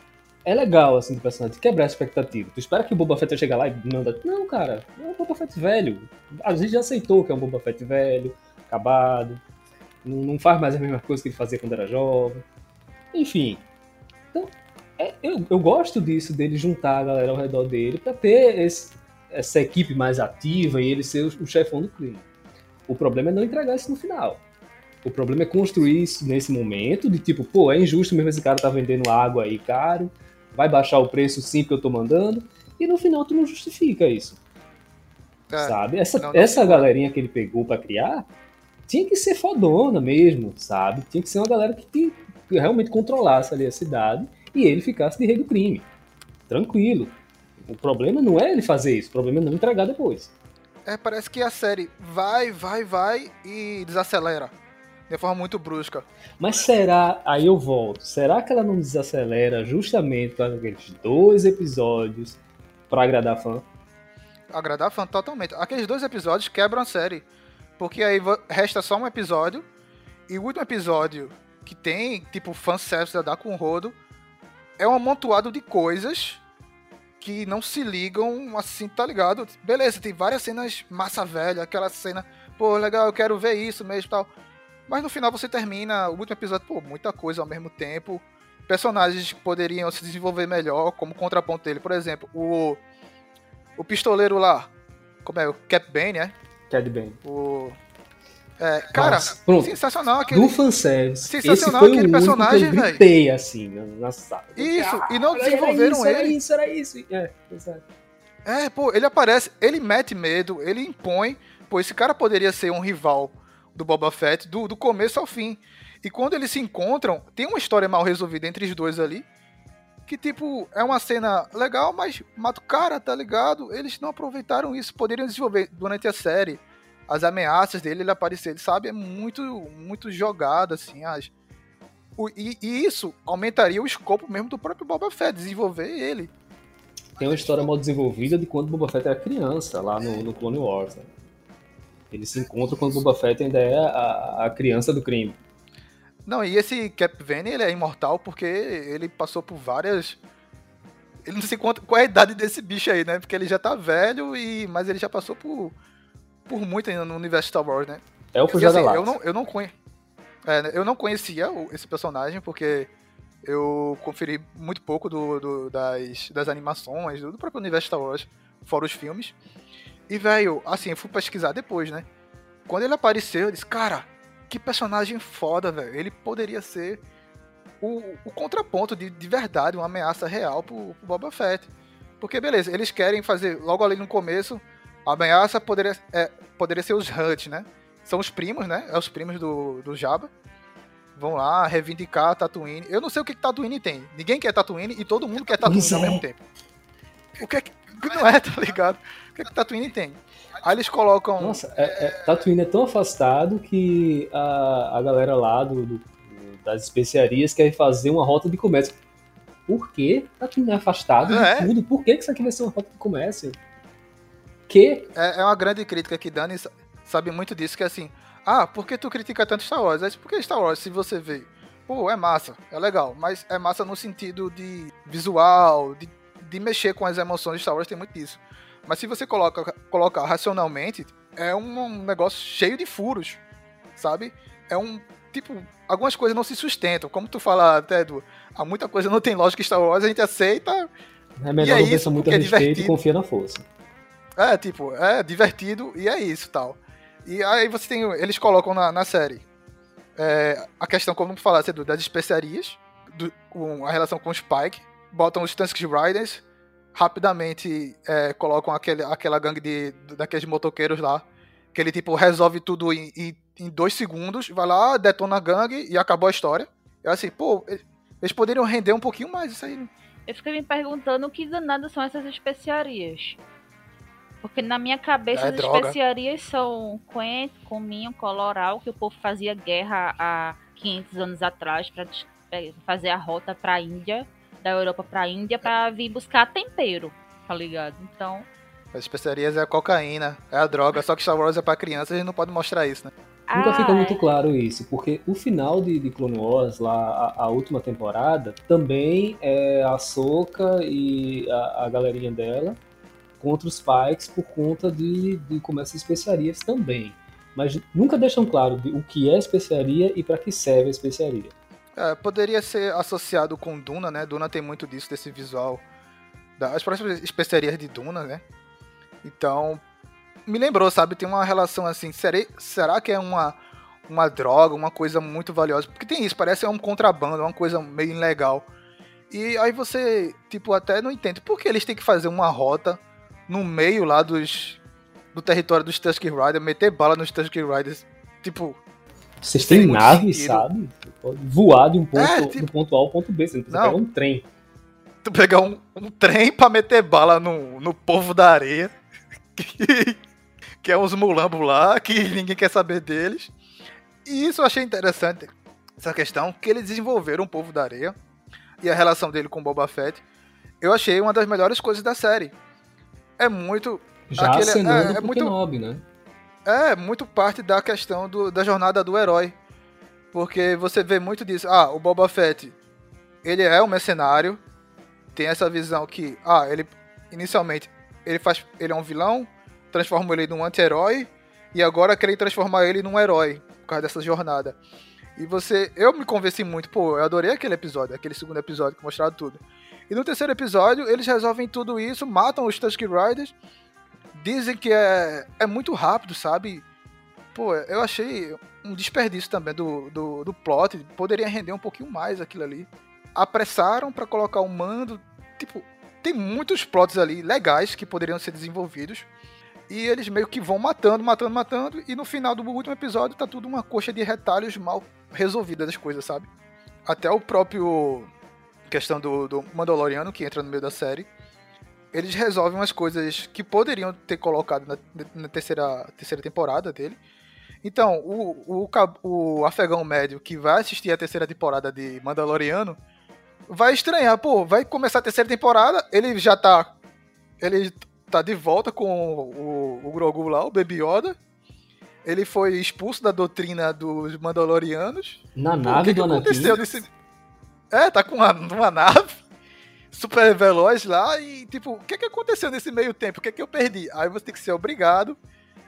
É legal, assim, do personagem, quebrar a expectativa. Tu espera que o Boba Fett vai chegar lá e manda. Não, cara, é um Boba Fett velho. A gente já aceitou que é um Boba Fett velho, acabado. Não, não faz mais a mesma coisa que ele fazia quando era jovem. Enfim. Então, é- eu, eu gosto disso, dele juntar a galera ao redor dele pra ter esse- essa equipe mais ativa e ele ser o, o chefão do crime. O problema é não entregar isso no final. O problema é construir isso nesse momento, de tipo, pô, é injusto mesmo esse cara tá vendendo água aí caro, vai baixar o preço sim que eu tô mandando, e no final tu não justifica isso, sabe? Essa, não, não essa galerinha que ele pegou pra criar tinha que ser fodona mesmo, sabe? Tinha que ser uma galera que, te- que realmente controlasse ali a cidade e ele ficasse de rei do crime. Tranquilo. O problema não é ele fazer isso, o problema é não entregar depois. É, parece que a série vai, vai, vai e desacelera. De forma muito brusca. Mas será, aí eu volto, será que ela não desacelera justamente com aqueles dois episódios pra agradar fã? Agradar fã totalmente. Aqueles dois episódios quebram a série. Porque aí resta só um episódio. E o último episódio, que tem, tipo, fanservice a dar com rodo, é um amontoado de coisas que não se ligam assim, tá ligado? Beleza, tem várias cenas massa velha, aquela cena, pô, legal, eu quero ver isso mesmo e tal. Mas no final você termina o último episódio, pô, muita coisa ao mesmo tempo. Personagens que poderiam se desenvolver melhor, como contraponto dele. Por exemplo, o, o pistoleiro lá, como é? O Cap Bane, é? Cad Bane. O. É, cara, Nossa, pronto. sensacional aquele. Do fanservice, esse Sensacional foi o aquele único personagem, que eu velho. gritei assim na, sala. Isso, e não era desenvolveram isso, Era ele. isso, era isso. É, exato. É, pô, ele aparece, ele mete medo, ele impõe. Pô, esse cara poderia ser um rival do Boba Fett do, do começo ao fim. E quando eles se encontram, tem uma história mal resolvida entre os dois ali. Que, tipo, é uma cena legal, mas mata o cara, tá ligado? Eles não aproveitaram isso. Poderiam desenvolver durante a série as ameaças dele, ele aparecer, ele sabe? É muito, muito jogado, assim. As... O- e, e isso aumentaria o escopo mesmo do próprio Boba Fett, desenvolver ele. Tem uma história mal desenvolvida de quando Boba Fett era criança, lá no, no Clone Wars. Né? Eles se encontram quando Boba Fett ainda é a, a criança do crime. Não, e esse Cap Vane, ele é imortal porque ele passou por várias. Ele não sei quanto, qual é a idade desse bicho aí, né? Porque ele já tá velho, e mas ele já passou por por muito ainda no universo Star Wars, né? É o Fujada assim, eu não, eu não conhe... é, né, eu não conhecia esse personagem, porque eu conferi muito pouco do, do- das, das animações, do próprio universo Star Wars, fora os filmes. E, velho, assim, eu fui pesquisar depois, né? Quando ele apareceu, eu disse, cara, que personagem foda, velho. Ele poderia ser o, o contraponto de, de verdade, uma ameaça real pro, pro Boba Fett. Porque, beleza, eles querem fazer, logo ali no começo, a ameaça poderia, é, poderia ser os Hutt, né? São os primos, né? É os primos do, do Jabba. Vão lá reivindicar a Tatooine. Eu não sei o que, que Tatooine tem. Ninguém quer Tatooine e todo mundo quer Tatooine ao é. mesmo tempo. O que é que. Não é, tá ligado? O que é que Tatooine tem? Aí eles colocam. Nossa, é, é, Tatooine é tão afastado que a, a galera lá do, do- das especiarias quer fazer uma rota de comércio. Por que Tatooine é afastado É. de tudo? Por que que isso aqui vai ser uma rota de comércio? Que? É, é uma grande crítica que Dani sa- sabe muito disso, que é assim, ah, por que tu critica tanto Star Wars? Aí, porque Star Wars, se você vê, pô, é massa, é legal, mas é massa no sentido de visual, de, de mexer com as emoções de Star Wars, tem muito disso. Mas se você coloca, colocar racionalmente, é um, um negócio cheio de furos, sabe? É um, tipo, algumas coisas não se sustentam, como tu fala até, Edu, há muita coisa não tem lógica em Star Wars, a gente aceita, É melhor é não isso, muito a é respeito e divertido. confia na força. É, tipo, é divertido e é isso tal. E aí você tem. Eles colocam na, na série é, a questão, como falasse, Edu, das especiarias, do, com a relação com o Spike, botam os Tusken Riders, rapidamente é, colocam aquele, aquela gangue de, daqueles motoqueiros lá, que ele tipo resolve tudo em, em, em dois segundos, vai lá, detona a gangue e acabou a história. Eu assim, pô, eles poderiam render um pouquinho mais isso aí. Eu fiquei me perguntando o que danado são essas especiarias. Porque na minha cabeça É as droga. especiarias são coentro, cominho, coloral, que o povo fazia guerra há 500 anos atrás para fazer a rota pra Índia, da Europa pra Índia, pra vir buscar tempero, tá ligado? Então, As especiarias é a cocaína, é a droga, só que Star Wars é pra criança, a gente não pode mostrar isso, né? Nunca ah, fica muito é. claro isso, porque o final de, de Clone Wars, lá, a, a última temporada, também é a Soca e a, a galerinha dela contra os Pikes por conta de, de comércio de especiarias também. Mas nunca deixam claro de- o que é especiaria e para que serve a especiaria. É, poderia ser associado com Duna, né? Duna tem muito disso, desse visual. Das próximas especiarias de Duna, né? Então, me lembrou, sabe? Tem uma relação assim. Será, será que é uma, uma droga, uma coisa muito valiosa? Porque tem isso, parece um contrabando, uma coisa meio ilegal. E aí você, tipo, até não entende por que eles têm que fazer uma rota no meio lá dos do território dos Tusken Riders, meter bala nos Tusken Riders. Tipo, Vocês têm nave, sabe? Pode voar de um ponto, É, tipo- do ponto A ao ponto B, você não precisa Não. pegar um trem. tu pegar um, um trem pra meter bala no, no povo da areia, *laughs* que, que é uns mulambos lá, que ninguém quer saber deles. E isso eu achei interessante, essa questão, que eles desenvolveram o povo da areia e a relação dele com Boba Fett. Eu achei uma das melhores coisas da série. É muito, Já Aquele- é- é muito- Kenobi, né? É muito parte da questão do- da jornada do herói. Porque você vê muito disso. Ah, o Boba Fett, ele é um mercenário. Tem essa visão que, ah, ele inicialmente ele faz, ele é um vilão, transforma ele num anti-herói e agora querem transformar ele num herói por causa dessa jornada. E você, eu me convenci muito, pô, eu adorei aquele episódio, aquele segundo episódio que mostrava tudo. E no terceiro episódio, eles resolvem tudo isso, matam os Tusken Riders, dizem que é, é muito rápido, sabe? Pô, eu achei um desperdício também do, do, do plot. Poderia render um pouquinho mais aquilo ali. Apressaram pra colocar o mando. Tipo, tem muitos plots ali legais que poderiam ser desenvolvidos. E eles meio que vão matando, matando, matando. E no final do último episódio tá tudo uma coxa de retalhos mal resolvidas das coisas, sabe? Até o próprio. questão do, do Mandaloriano que entra no meio da série eles resolvem umas coisas que poderiam ter colocado na, na terceira, terceira temporada dele. Então, o, o, o afegão médio que vai assistir a terceira temporada de Mandaloriano vai estranhar, pô, vai começar a terceira temporada, ele já tá. Ele tá de volta com o, o Grogu lá, o Baby Yoda. Ele foi expulso da doutrina dos Mandalorianos. Na nave que, que aconteceu nesse. É, tá com uma, uma nave super veloz lá e, tipo, o que, que aconteceu nesse meio tempo? O que, que eu perdi? Aí você tem que ser obrigado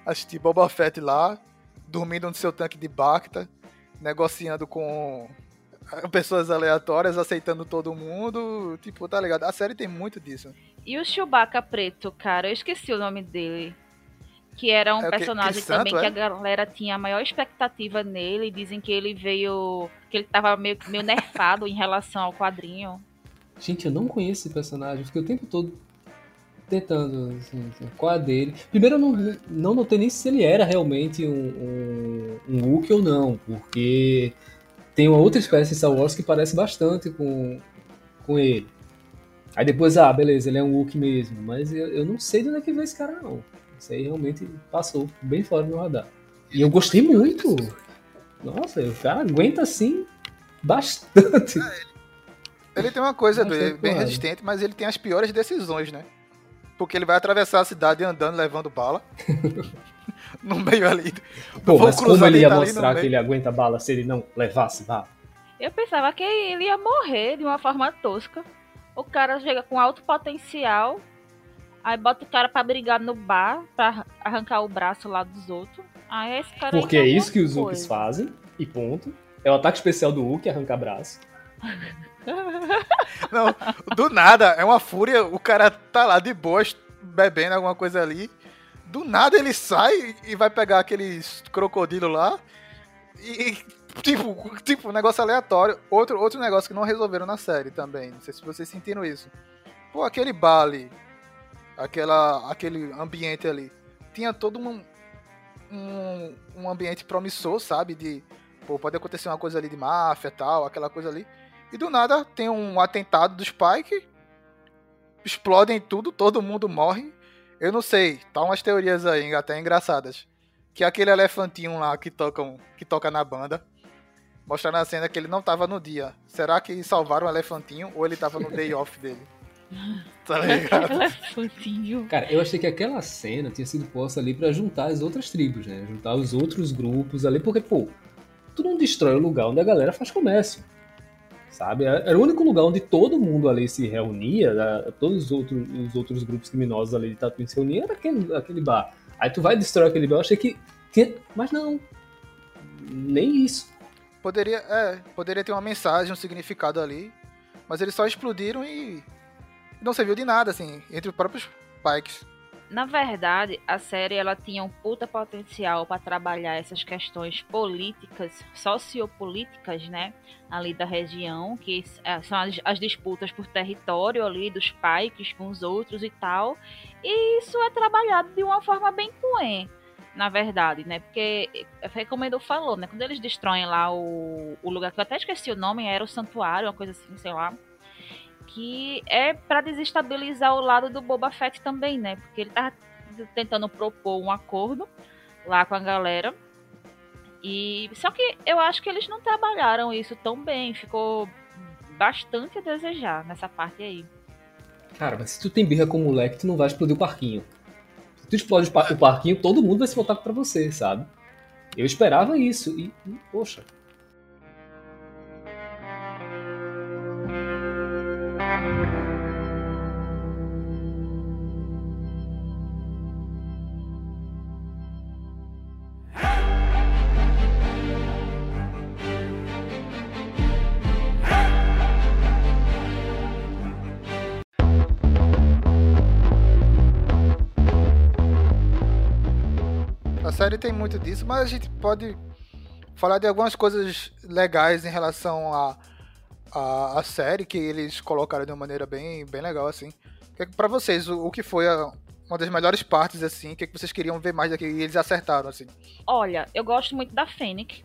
assistir Boba Fett lá, dormindo no seu tanque de Bacta, negociando com pessoas aleatórias, aceitando todo mundo. Tipo, tá ligado? A série tem muito disso. E o Chewbacca preto, cara, eu esqueci o nome dele. Que era um É o que- personagem que também santo, que é? a galera tinha a maior expectativa nele. Dizem que ele veio. que ele tava meio, meio nerfado em relação ao quadrinho. Gente, eu não conheço esse personagem, fiquei o tempo todo tentando, assim, assim, qual é dele. Primeiro, eu não, não notei nem se ele era realmente um, um, um ou não, porque tem uma outra espécie em Star Wars que parece bastante com, com ele. Aí depois, ah, beleza, ele é um Wookiee mesmo, mas eu, eu não sei de onde é que veio esse cara, não. Isso aí realmente passou bem fora do meu radar. E eu gostei muito. Nossa, o cara aguenta assim bastante. Ele tem uma coisa Bastante dele, bem resistente, mas ele tem as piores decisões, né? Porque ele vai atravessar a cidade andando, levando bala. *laughs* no meio ali. Pô, mas como ele ia ali mostrar que ele aguenta bala se ele não levasse bala? Eu pensava que ele ia morrer de uma forma tosca. O cara chega com alto potencial. Aí bota o cara pra brigar no bar, pra arrancar o braço lá dos outros. Aí esse cara Porque é isso que os coisa. fazem, e ponto. É o ataque especial do Wookiee, arrancar braço. *laughs* *laughs* Não, do nada, é uma fúria. O cara tá lá de boas, bebendo alguma coisa ali. Do nada ele sai e vai pegar aqueles crocodilo lá. E, tipo, tipo, um negócio aleatório. Outro, outro negócio que não resolveram na série também. Não sei se vocês sentiram isso. Pô, aquele bar ali, aquela, aquele ambiente ali, tinha todo um, um, um ambiente promissor, sabe? De, pô, pode acontecer uma coisa ali de máfia tal, aquela coisa ali. E do nada tem um atentado do Spike, explodem tudo, todo mundo morre. Eu não sei, tá umas teorias aí até engraçadas. Que aquele elefantinho lá que, tocam, que toca na banda, mostrando a cena que ele não tava no dia. Será que salvaram o elefantinho ou ele tava no day off dele? *laughs* Tá ligado? *laughs* Elefantinho. Cara, eu achei que aquela cena tinha sido posta ali pra juntar as outras tribos, né? Juntar os outros grupos ali, porque, pô, tu não destrói o lugar onde a galera faz comércio. Sabe? Era o único lugar onde todo mundo ali se reunia, né? todos os outros, os outros grupos criminosos ali de Tatooine se reuniam, era aquele, aquele bar. Aí tu vai destruir aquele bar, eu achei que. tinha- Mas não. Nem isso. Poderia, é, poderia ter uma mensagem, um significado ali. Mas eles só explodiram e não serviu de nada, assim, entre os próprios Pikes. Na verdade, a série ela tinha um puta potencial para trabalhar essas questões políticas, sociopolíticas, né, ali da região, que eh, são as, as disputas por território ali dos Pikes com os outros e tal. E isso é trabalhado de uma forma bem coen, na verdade, né? Porque eh, foi como Edu falou, né? Quando eles destroem lá o, o lugar que eu até esqueci o nome, era o santuário, uma coisa assim, sei lá que é pra desestabilizar o lado do Boba Fett também, né? Porque ele tava tentando propor um acordo lá com a galera. E só que eu acho que eles não trabalharam isso tão bem, ficou bastante a desejar nessa parte aí. Cara, mas se tu tem birra com o moleque, tu não vai explodir o parquinho. Se tu explode o par- o parquinho, todo mundo vai se voltar pra você, sabe? Eu esperava isso e, poxa. Série tem muito disso, mas a gente pode falar de algumas coisas legais em relação à a, a, série que eles colocaram de uma maneira bem, bem legal, assim. Que- Pra vocês, o, o que foi a- uma das melhores partes, assim, o que, que vocês queriam ver mais daqui e eles acertaram, assim. Olha, eu gosto muito da Fennec.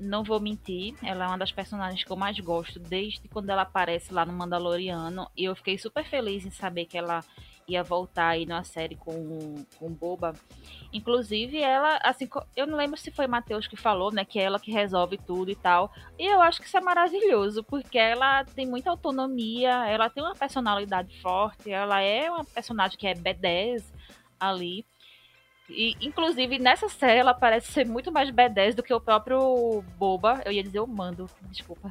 Não vou mentir, ela é uma das personagens que eu mais gosto desde quando ela aparece lá no Mandaloriano. E eu fiquei super feliz em saber que ela ia voltar aí numa série com, com Boba. Inclusive, ela, assim, eu não lembro se foi Matheus que falou, né, que é ela que resolve tudo e tal. E eu acho que isso é maravilhoso, porque ela tem muita autonomia, ela tem uma personalidade forte, ela é uma personagem que é B10 ali. E, inclusive, nessa série, ela parece ser muito mais B10 do que o próprio Boba. Eu ia dizer o Mando, desculpa.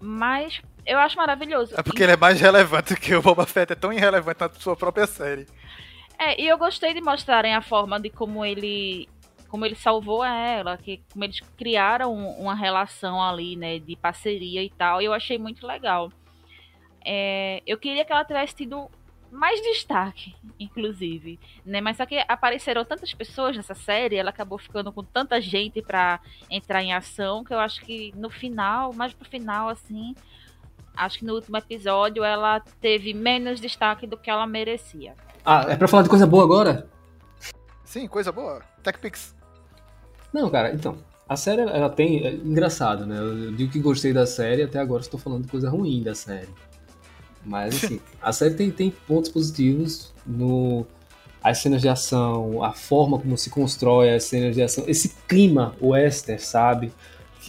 Mas eu acho maravilhoso. É porque ele é mais relevante que o Boba Fett, é tão irrelevante na sua própria série. É, e eu gostei de mostrarem a forma de como ele como ele salvou ela, que como eles criaram uma relação ali, né, de parceria e tal. E eu achei muito legal. É, eu queria que ela tivesse tido mais destaque, inclusive, né? Mas só que apareceram tantas pessoas nessa série, ela acabou ficando com tanta gente para entrar em ação que eu acho que no final, mais pro final assim, acho que no último episódio ela teve menos destaque do que ela merecia. Ah, é pra falar de coisa boa agora? Sim, coisa boa. TechPix. Não, cara, então. A série, ela tem. É engraçado, né? Eu digo que gostei da série, até agora estou falando de coisa ruim da série. Mas, assim, a série tem, tem pontos positivos no. As cenas de ação, a forma como se constrói as cenas de ação, esse clima western, sabe?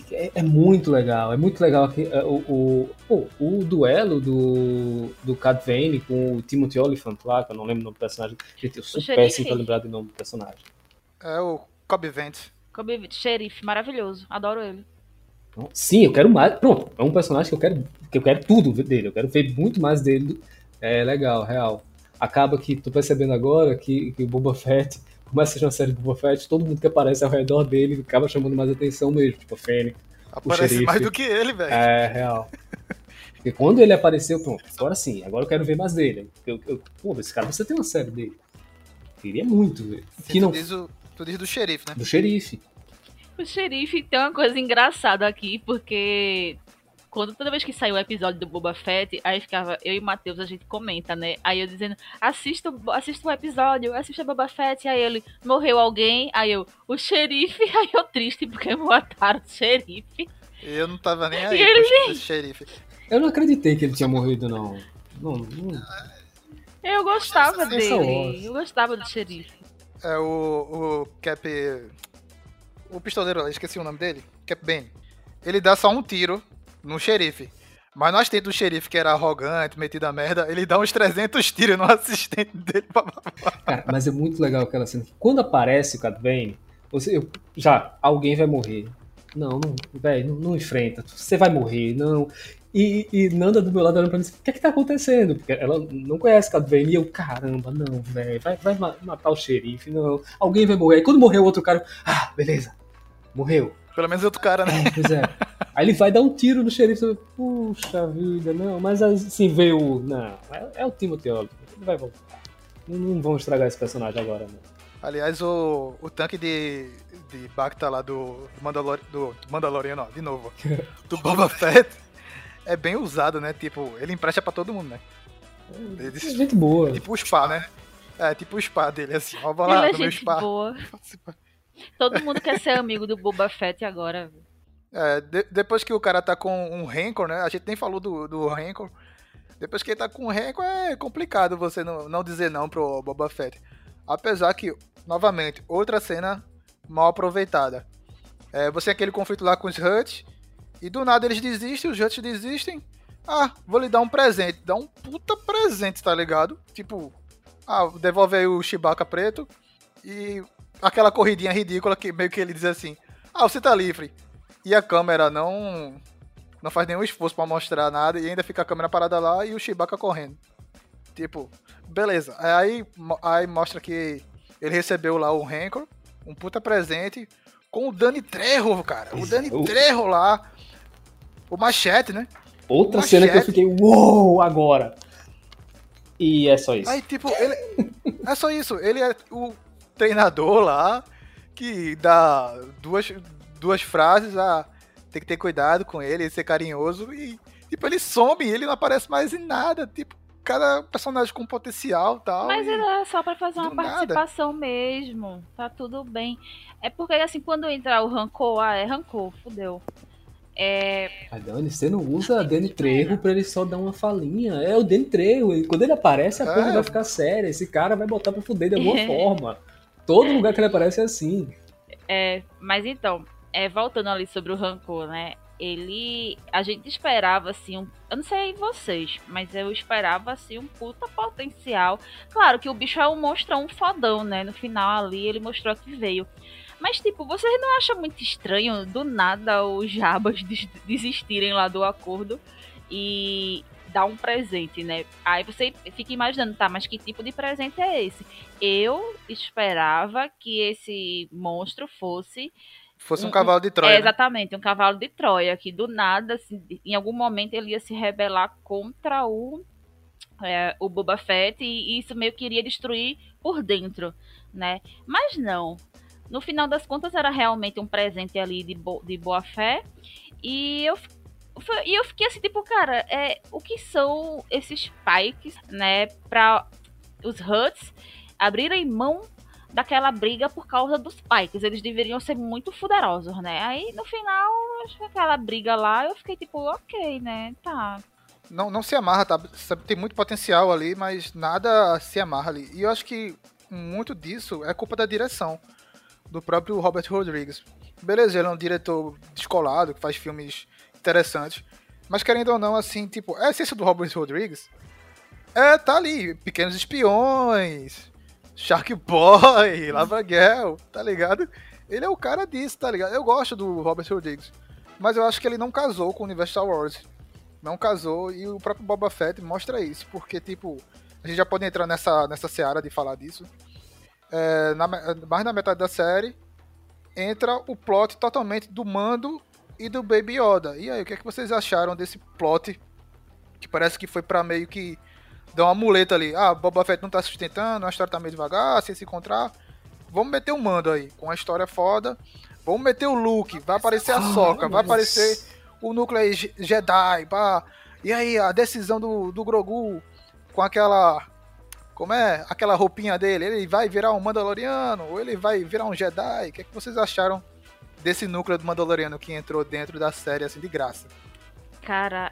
É, é muito legal, é muito legal que, é, o, o, o, duelo do, do Cat Vane com o Timothy Oliphant lá, que eu não lembro o nome do personagem. Gente, eu sou péssimo pra lembrar do nome do personagem. É o Cobb Vance. Cobb xerife, maravilhoso, adoro ele. Sim, eu quero mais. Pronto, é um personagem que eu quero, que eu quero tudo dele. Eu quero ver muito mais dele. É legal, real. Acaba que tô percebendo agora que, que o Boba Fett, começa a ser uma série do Boba Fett, todo mundo que aparece ao redor dele acaba chamando mais atenção mesmo, tipo a Fênix. Aparece mais do que ele, velho. É, real. Porque quando ele apareceu, pronto, agora sim, agora eu quero ver mais dele. Eu, eu, pô, esse cara, você tem uma série dele. Queria muito ver. Que não... diz o, tu diz do xerife, né? Do xerife. O xerife tem uma coisa engraçada aqui, porque quando toda vez que saiu o episódio do Boba Fett, aí ficava eu e o Matheus, a gente comenta, né? Aí eu dizendo, assista, assista o episódio, assista Boba Fett, aí ele, morreu alguém, aí eu, o xerife, *laughs* aí eu triste porque *laughs* mataram o xerife. Eu não tava nem aí ele, xerife. Eu não acreditei que ele tinha morrido, não. Não, não. Eu gostava dele, eu gostava do xerife. É o, o Cap o pistoleiro, esqueci o nome dele, Cap Ben, ele dá só um tiro no xerife. Mas no assistente do xerife, que era arrogante, metido a merda, ele dá uns 300 tiros no *laughs* assistente dele. Cara, mas é muito legal aquela cena. Quando aparece o Cat Bane, você, eu, já, alguém vai morrer. Não, não, velho, não, não, enfrenta. Você vai morrer, não. E, e Nanda do meu lado olhando pra mim o que é que tá acontecendo? Porque ela não conhece Cat Bane. E eu, caramba, não, velho, vai, vai matar o xerife, não. Alguém vai morrer. Aí quando morreu o outro cara, ah, beleza, morreu. Pelo menos outro cara, né? É, pois é. Aí ele vai dar um tiro no xerife. Puxa vida, não. Mas assim veio. Não, é, é o Timothy Oliver. Ele vai voltar. Não, não vão estragar esse personagem agora, não. Aliás, o, o tanque de, de Bacta lá do, do, Mandalor, do, do Mandaloriano, ó, de novo. *laughs* Do Boba Fett. É bem usado, né? Tipo, ele empresta pra todo mundo, né? Ele, é gente boa. É tipo o spa, né? É, tipo o spa dele, assim. Ó, vou lá, no meu spa. Boa. Todo mundo quer ser amigo do Boba Fett agora. É, de, depois que o cara tá com um rancor, né? A gente nem falou do, do rancor. Depois que ele tá com um rancor, é complicado você não, não dizer não pro Boba Fett. Apesar que, novamente, outra cena mal aproveitada. É, você tem aquele conflito lá com os Huts. E do nada eles desistem, os Huts desistem. Ah, vou lhe dar um presente. Dá um puta presente, tá ligado? Tipo, ah, devolve aí o Chewbacca preto. E aquela corridinha ridícula que meio que ele diz assim: Ah, você tá livre. E a câmera não não faz nenhum esforço para mostrar nada e ainda fica a câmera parada lá e o Chewbacca correndo. Tipo, beleza. Aí, aí mostra que ele recebeu lá o Rancor, um puta presente, com o Dani Trejo, cara. O Dani Trejo lá. O machete, né? Outra machete. cena que eu fiquei, uou, agora. E é só isso. Aí, tipo, ele. é só isso. Ele é o treinador lá que dá duas, duas frases a tem que ter cuidado com ele, ser carinhoso e tipo ele some, ele não aparece mais em nada, tipo cada personagem com potencial tal. Mas é só para fazer uma participação nada. mesmo, tá tudo bem. É porque assim quando entrar o rancor, ah, é rancor, fudeu. É... A Dani, você não usa a Dani Trejo pra ele só dar uma falinha. É o Dani Trejo. Quando ele aparece, a é. coisa vai ficar séria. Esse cara vai botar pra fuder de alguma *laughs* forma. Todo lugar que ele aparece é assim. É, mas então, é, voltando ali sobre o rancor, né? Ele. A gente esperava, assim, um, eu não sei vocês, mas eu esperava, assim, um puta potencial. Claro que o bicho é um monstrão fodão, né? No final ali ele mostrou que veio. Mas, tipo, vocês não acham muito estranho do nada os jabas *laughs* desistirem lá do acordo e dar um presente, né? Aí você fica imaginando, tá, mas que tipo de presente é esse? Eu esperava que esse monstro fosse Fosse um, um cavalo de Troia. É, né? Exatamente, um cavalo de Troia, que do nada, assim, em algum momento ele ia se rebelar contra o, é, o Boba Fett e, e isso meio que iria destruir por dentro, né? Mas não. No final das contas era realmente um presente ali de, bo de boa fé. E eu e eu fiquei assim, tipo, cara, é, o que são esses pikes, né, para os Huts abrirem mão daquela briga por causa dos Pikes. Eles deveriam ser muito poderosos, né? Aí no final, aquela briga lá, eu fiquei tipo, ok, né? Tá. Não, não se amarra, tá? Tem muito potencial ali, mas nada se amarra ali. E eu acho que muito disso é culpa da direção do próprio Robert Rodrigues. Beleza, ele é um diretor descolado, que faz filmes interessantes. Mas querendo ou não, assim, tipo, a essência do Robert Rodrigues é tá ali, pequenos espiões, Shark Boy, *laughs* Lava Girl, tá ligado? Ele é o cara disso, tá ligado? Eu gosto do Robert Rodrigues, mas eu acho que ele não casou com o universo Star Wars. Não casou e o próprio Boba Fett mostra isso, porque, tipo, a gente já pode entrar nessa, nessa seara de falar disso. É, na, mais na metade da série, entra o plot totalmente do Mando e do Baby Yoda. E aí, o que, é que vocês acharam desse plot? Que parece que foi para meio que deu uma muleta ali. Ah, Boba Fett não tá sustentando, a história tá meio devagar, sem se encontrar. Vamos meter o um mando aí, com uma história foda. Vamos meter o Luke, vai aparecer a Soca, vai aparecer o núcleo Jedi, pá. E aí, a decisão do, do Grogu com aquela. Como é? Aquela roupinha dele. Ele vai virar um Mandaloriano ou ele vai virar um Jedi? O que, é que vocês acharam desse núcleo do Mandaloriano que entrou dentro da série assim de graça? Cara,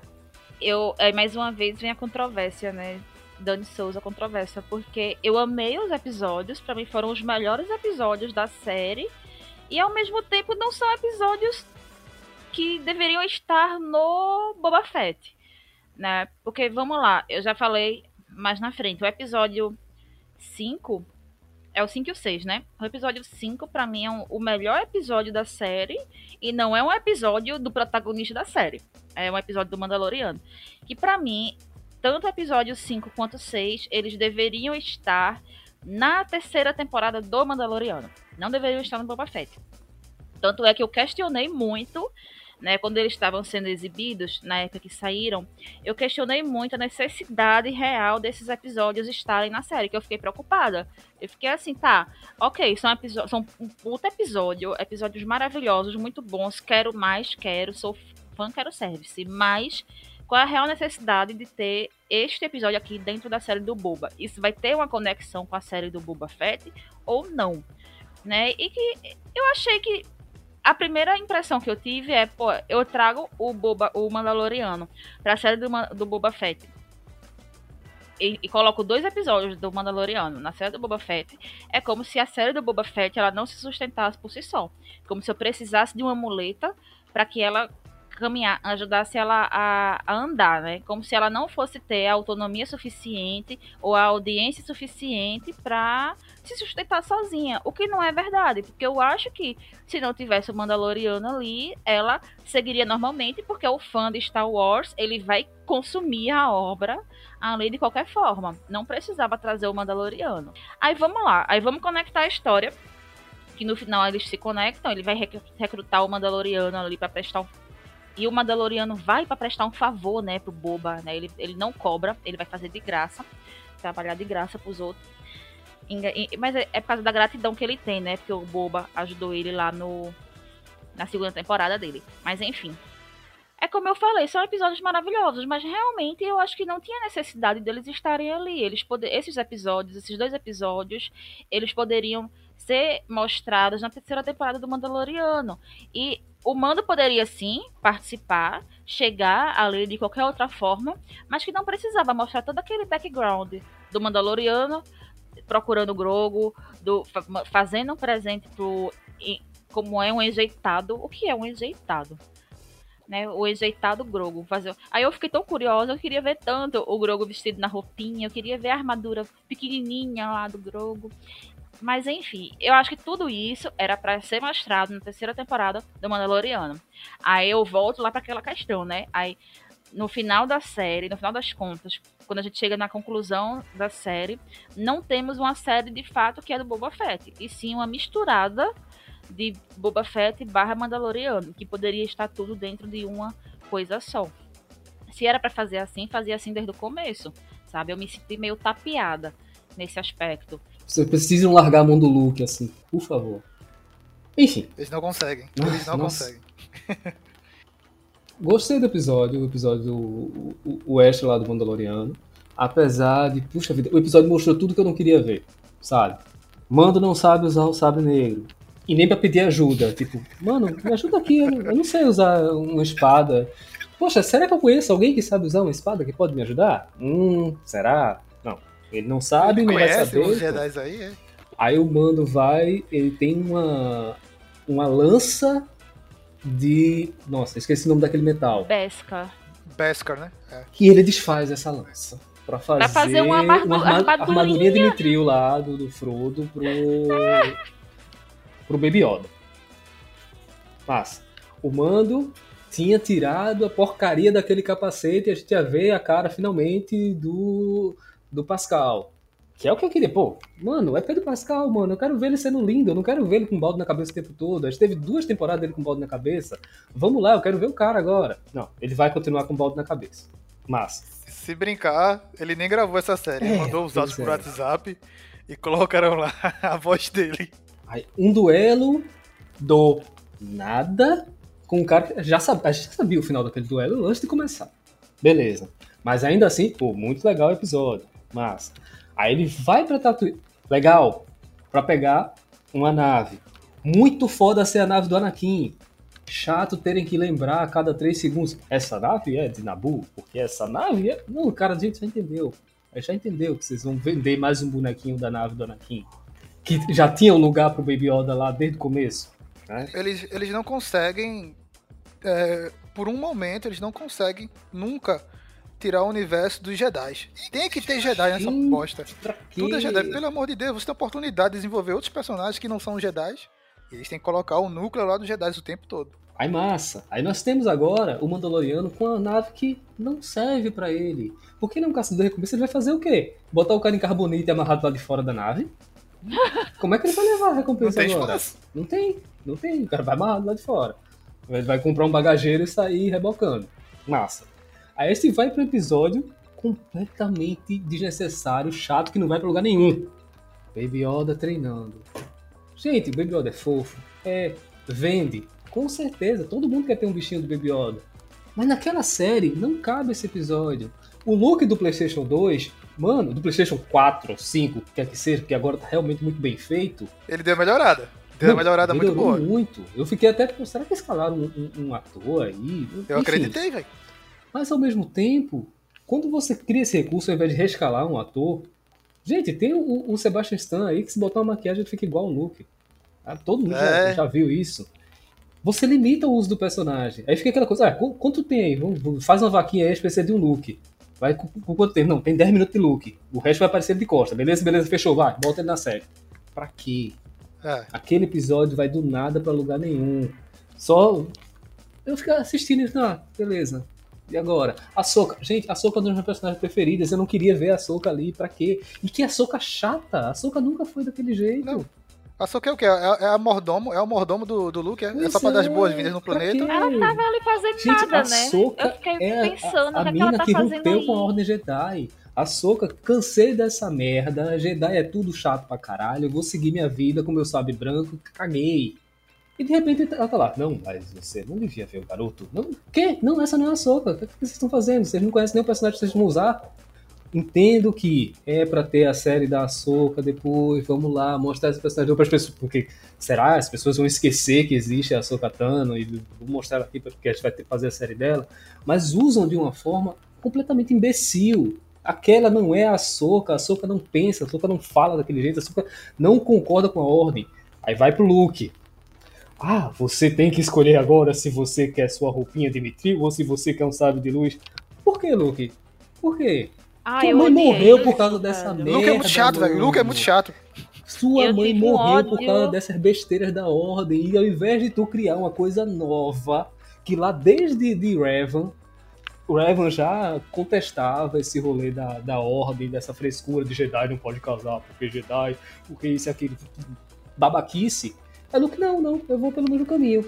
eu. É, mais uma vez vem a controvérsia, né? Dani Souza controvérsia, porque eu amei os episódios, para mim foram os melhores episódios da série, e ao mesmo tempo não são episódios que deveriam estar no Boba Fett, né? Porque vamos lá, eu já falei mais na frente, o episódio 5 é o 5 e o 6, né? O episódio 5, para mim, é um, o melhor episódio da série. E não é um episódio do protagonista da série. É um episódio do Mandaloriano. Que para mim, tanto o episódio 5 quanto o 6, eles deveriam estar na terceira temporada do Mandaloriano. Não deveriam estar no Boba Fett. Tanto é que eu questionei muito né, quando eles estavam sendo exibidos, na época que saíram, eu questionei muito a necessidade real desses episódios estarem na série, que eu fiquei preocupada. Eu fiquei assim, tá, ok, são, são um puta episódio, episódios maravilhosos, muito bons, quero mais, quero, sou fã, quero service, mas qual é a real necessidade de ter este episódio aqui dentro da série do Boba? Isso vai ter uma conexão com a série do Boba Fett ou não? Né? E que eu achei que a primeira impressão que eu tive é, pô, eu trago o Boba, o Mandaloriano pra série do, do Boba Fett. E, e, coloco dois episódios do Mandaloriano na série do Boba Fett, é como se a série do Boba Fett ela não se sustentasse por si só. Como se eu precisasse de uma muleta para que ela caminhar, ajudasse ela a, a, andar, né? Como se ela não fosse ter a autonomia suficiente ou a audiência suficiente para se sustentar sozinha. O que não é verdade, porque eu acho que se não tivesse o Mandaloriano ali, ela seguiria normalmente, porque o fã de Star Wars, ele vai consumir a obra ali de qualquer forma. Não precisava trazer o Mandaloriano. Aí vamos lá, aí vamos conectar a história que no final eles se conectam, ele vai recrutar o Mandaloriano ali para prestar e o Mandaloriano vai para prestar um favor, né, pro Boba, né? Ele, ele não cobra, ele vai fazer de graça, trabalhar de graça pros outros. Mas é, é por causa da gratidão que ele tem, né? Porque o Boba ajudou ele lá no na segunda temporada dele. Mas enfim. É como eu falei, são episódios maravilhosos, mas realmente eu acho que não tinha necessidade deles estarem ali. Eles poder, esses episódios, esses dois episódios, eles poderiam ser mostrados na terceira temporada do Mandaloriano. E o Mando poderia sim participar, chegar ali de qualquer outra forma, mas que não precisava mostrar todo aquele background do Mandaloriano procurando o Grogo, do, fazendo um presente pro como é um enjeitado, o que é um enjeitado? Né, o enjeitado Grogo. Fazer... Aí eu fiquei tão curiosa, eu queria ver tanto o Grogo vestido na roupinha, eu queria ver a armadura pequenininha lá do Grogo. Mas enfim, eu acho que tudo isso era para ser mostrado na terceira temporada do Mandaloriano. Aí eu volto lá para aquela questão, né? Aí no final da série, no final das contas, quando a gente chega na conclusão da série, não temos uma série de fato que é do Boba Fett, e sim uma misturada de Boba Fett barra Mandaloriano, que poderia estar tudo dentro de uma coisa só. Se era para fazer assim, fazia assim desde o começo, sabe? Eu me senti meio tapeada nesse aspecto. Vocês precisam largar a mão do Luke, assim, por favor. Enfim. Eles não conseguem. Eles não Nossa. conseguem. *laughs* Gostei do episódio, o episódio do o, o, extra lá do Mandaloriano. Apesar de, puxa vida, o episódio mostrou tudo que eu não queria ver, sabe? Mando não sabe usar o sabre negro. E nem pra pedir ajuda. Tipo, mano, me ajuda aqui, eu eu não sei usar uma espada. Poxa, será que eu conheço alguém que sabe usar uma espada que pode me ajudar? Hum, será? Ele não sabe, não vai saber. os. Jedi aí, é? Aí o mando vai, ele tem uma uma lança de, nossa, esqueci o nome daquele metal. Beskar. Beskar, né? É. Que ele desfaz essa lança pra fazer, fazer uma armadu- arma- armadurinha. armadurinha de mitril lá do, do Frodo pro pro Baby Yoda. Mas o mando tinha tirado a porcaria daquele capacete e a gente ia ver a cara finalmente do do Pascal. Que é o que eu queria. Pô, mano, é Pedro Pascal, mano. Eu quero ver ele sendo lindo. Eu não quero ver ele com balde na cabeça o tempo todo. A gente teve duas temporadas dele com balde na cabeça. Vamos lá, eu quero ver o cara agora. Não, ele vai continuar com balde na cabeça. Mas, Se brincar, ele nem gravou essa série. É, mandou os áudios por é. WhatsApp e colocaram lá *laughs* a voz dele. aí, um duelo do nada com um cara que já sabe, a gente já sabia o final daquele duelo antes de começar. Beleza. Mas ainda assim, pô, muito legal o episódio. Mas, aí ele vai pra Tatooine. Legal. Pra pegar uma nave. Muito foda ser a nave do Anakin. Chato terem que lembrar a cada três segundos. Essa nave é de Nabu? Porque essa nave é. Não, cara, a gente já entendeu. Já entendeu que vocês vão vender mais um bonequinho da nave do Anakin. Que já tinha um lugar pro Baby Yoda lá desde o começo. Né? Eles, eles não conseguem. é, por um momento, eles não conseguem nunca tirar o universo dos Jedi. Tem que ter Jedi nessa Sim. bosta. Tudo é Jedi. Pelo amor de Deus, você tem a oportunidade de desenvolver outros personagens que não são Jedi. E eles têm que colocar o núcleo lá dos Jedi o tempo todo. Aí massa. Aí nós temos agora o Mandaloriano com a nave que não serve pra ele. Porque ele é um caçador de recompensa, ele vai fazer o quê? Botar o cara em carbonite amarrado lá de fora da nave? Como é que ele vai levar a Não recompensa tem agora? espaço. Não tem, não tem. O cara vai amarrado lá de fora. Ele vai comprar um bagageiro e sair rebocando. Massa. Aí esse vai pro episódio completamente desnecessário, chato, que não vai pra lugar nenhum. Baby Yoda treinando. Gente, o Baby Yoda é fofo. É, vende. Com certeza, todo mundo quer ter um bichinho do Baby Yoda. Mas naquela série não cabe esse episódio. O look do PlayStation 2, mano, do PlayStation 4, 5, quer que seja, porque agora tá realmente muito bem feito. Ele deu uma melhorada. Deu uma melhorada muito boa. muito. Eu fiquei até, será que escalaram um, um- um ator aí? Eu Enfim, acreditei, velho. Mas ao mesmo tempo, quando você cria esse recurso ao invés de rescalar um ator, gente, tem o, o Sebastian Stan aí que se botar uma maquiagem ele fica igual o Luke. Ah, Todo mundo já, É. já viu isso. Você limita o uso do personagem. Aí fica aquela coisa, ah, qu- quanto tem aí? Vamos- faz uma vaquinha aí, precisa de um look. Vai com, com quanto tempo? Não, tem 10 minutos de look. O resto vai aparecer de costa. Beleza, beleza, fechou, vai, bota ele na série. Pra quê? É. Aquele episódio vai do nada pra lugar nenhum. Só eu ficar assistindo isso, ah, beleza. E agora? A Soca. Gente, a Soca é uma das minhas personagens preferidas. Eu não queria ver a Soca ali, pra quê? E que a Soca chata. A Soca nunca foi daquele jeito. Não. A Soca é o quê? É, é a mordomo, é o mordomo do, do Luke, é? É só pra dar as é, boas-vindas no planeta. Ela tava ali fazendo Gente, a nada, né? Soca Eu fiquei é a- pensando a, que mina ela tá que fazendo rompeu com a Ordem Jedi. A Soca, cansei dessa merda. Jedi é tudo chato pra caralho. Eu vou seguir minha vida com meu sabre branco. Caguei. E de repente ela tá lá. Não, mas você não devia ver o garoto. Não, o quê? Não, essa não é a Soca. O que vocês estão fazendo? Vocês não conhecem nenhum personagem que vocês vão usar? Entendo que é pra ter a série da Soca depois, vamos lá, mostrar esse personagem para as pessoas, porque será as pessoas vão esquecer que existe a Soca Tano e vou mostrar aqui porque a gente vai ter fazer a série dela, mas usam de uma forma completamente imbecil. Aquela não é a Soca, a Soca não pensa, a Soca não fala daquele jeito, a Soca não concorda com a ordem. Aí vai pro Luke. Ah, você tem que escolher agora se você quer sua roupinha de mitril ou se você quer um sábio de luz. Por que, Luke? Por quê? Ah, Tua eu mãe morreu isso, por causa dessa merda. Luke é muito chato, velho. Luke é muito chato. Sua Eu mãe morreu por ódio. causa dessas besteiras da ordem. E ao invés de tu criar uma coisa nova, que lá desde de Revan, o Evan já contestava esse rolê da, da ordem, dessa frescura de Jedi não pode causar, porque Jedi, porque isso e aquilo, babaquice. É Luke, não, não, eu vou pelo mesmo caminho.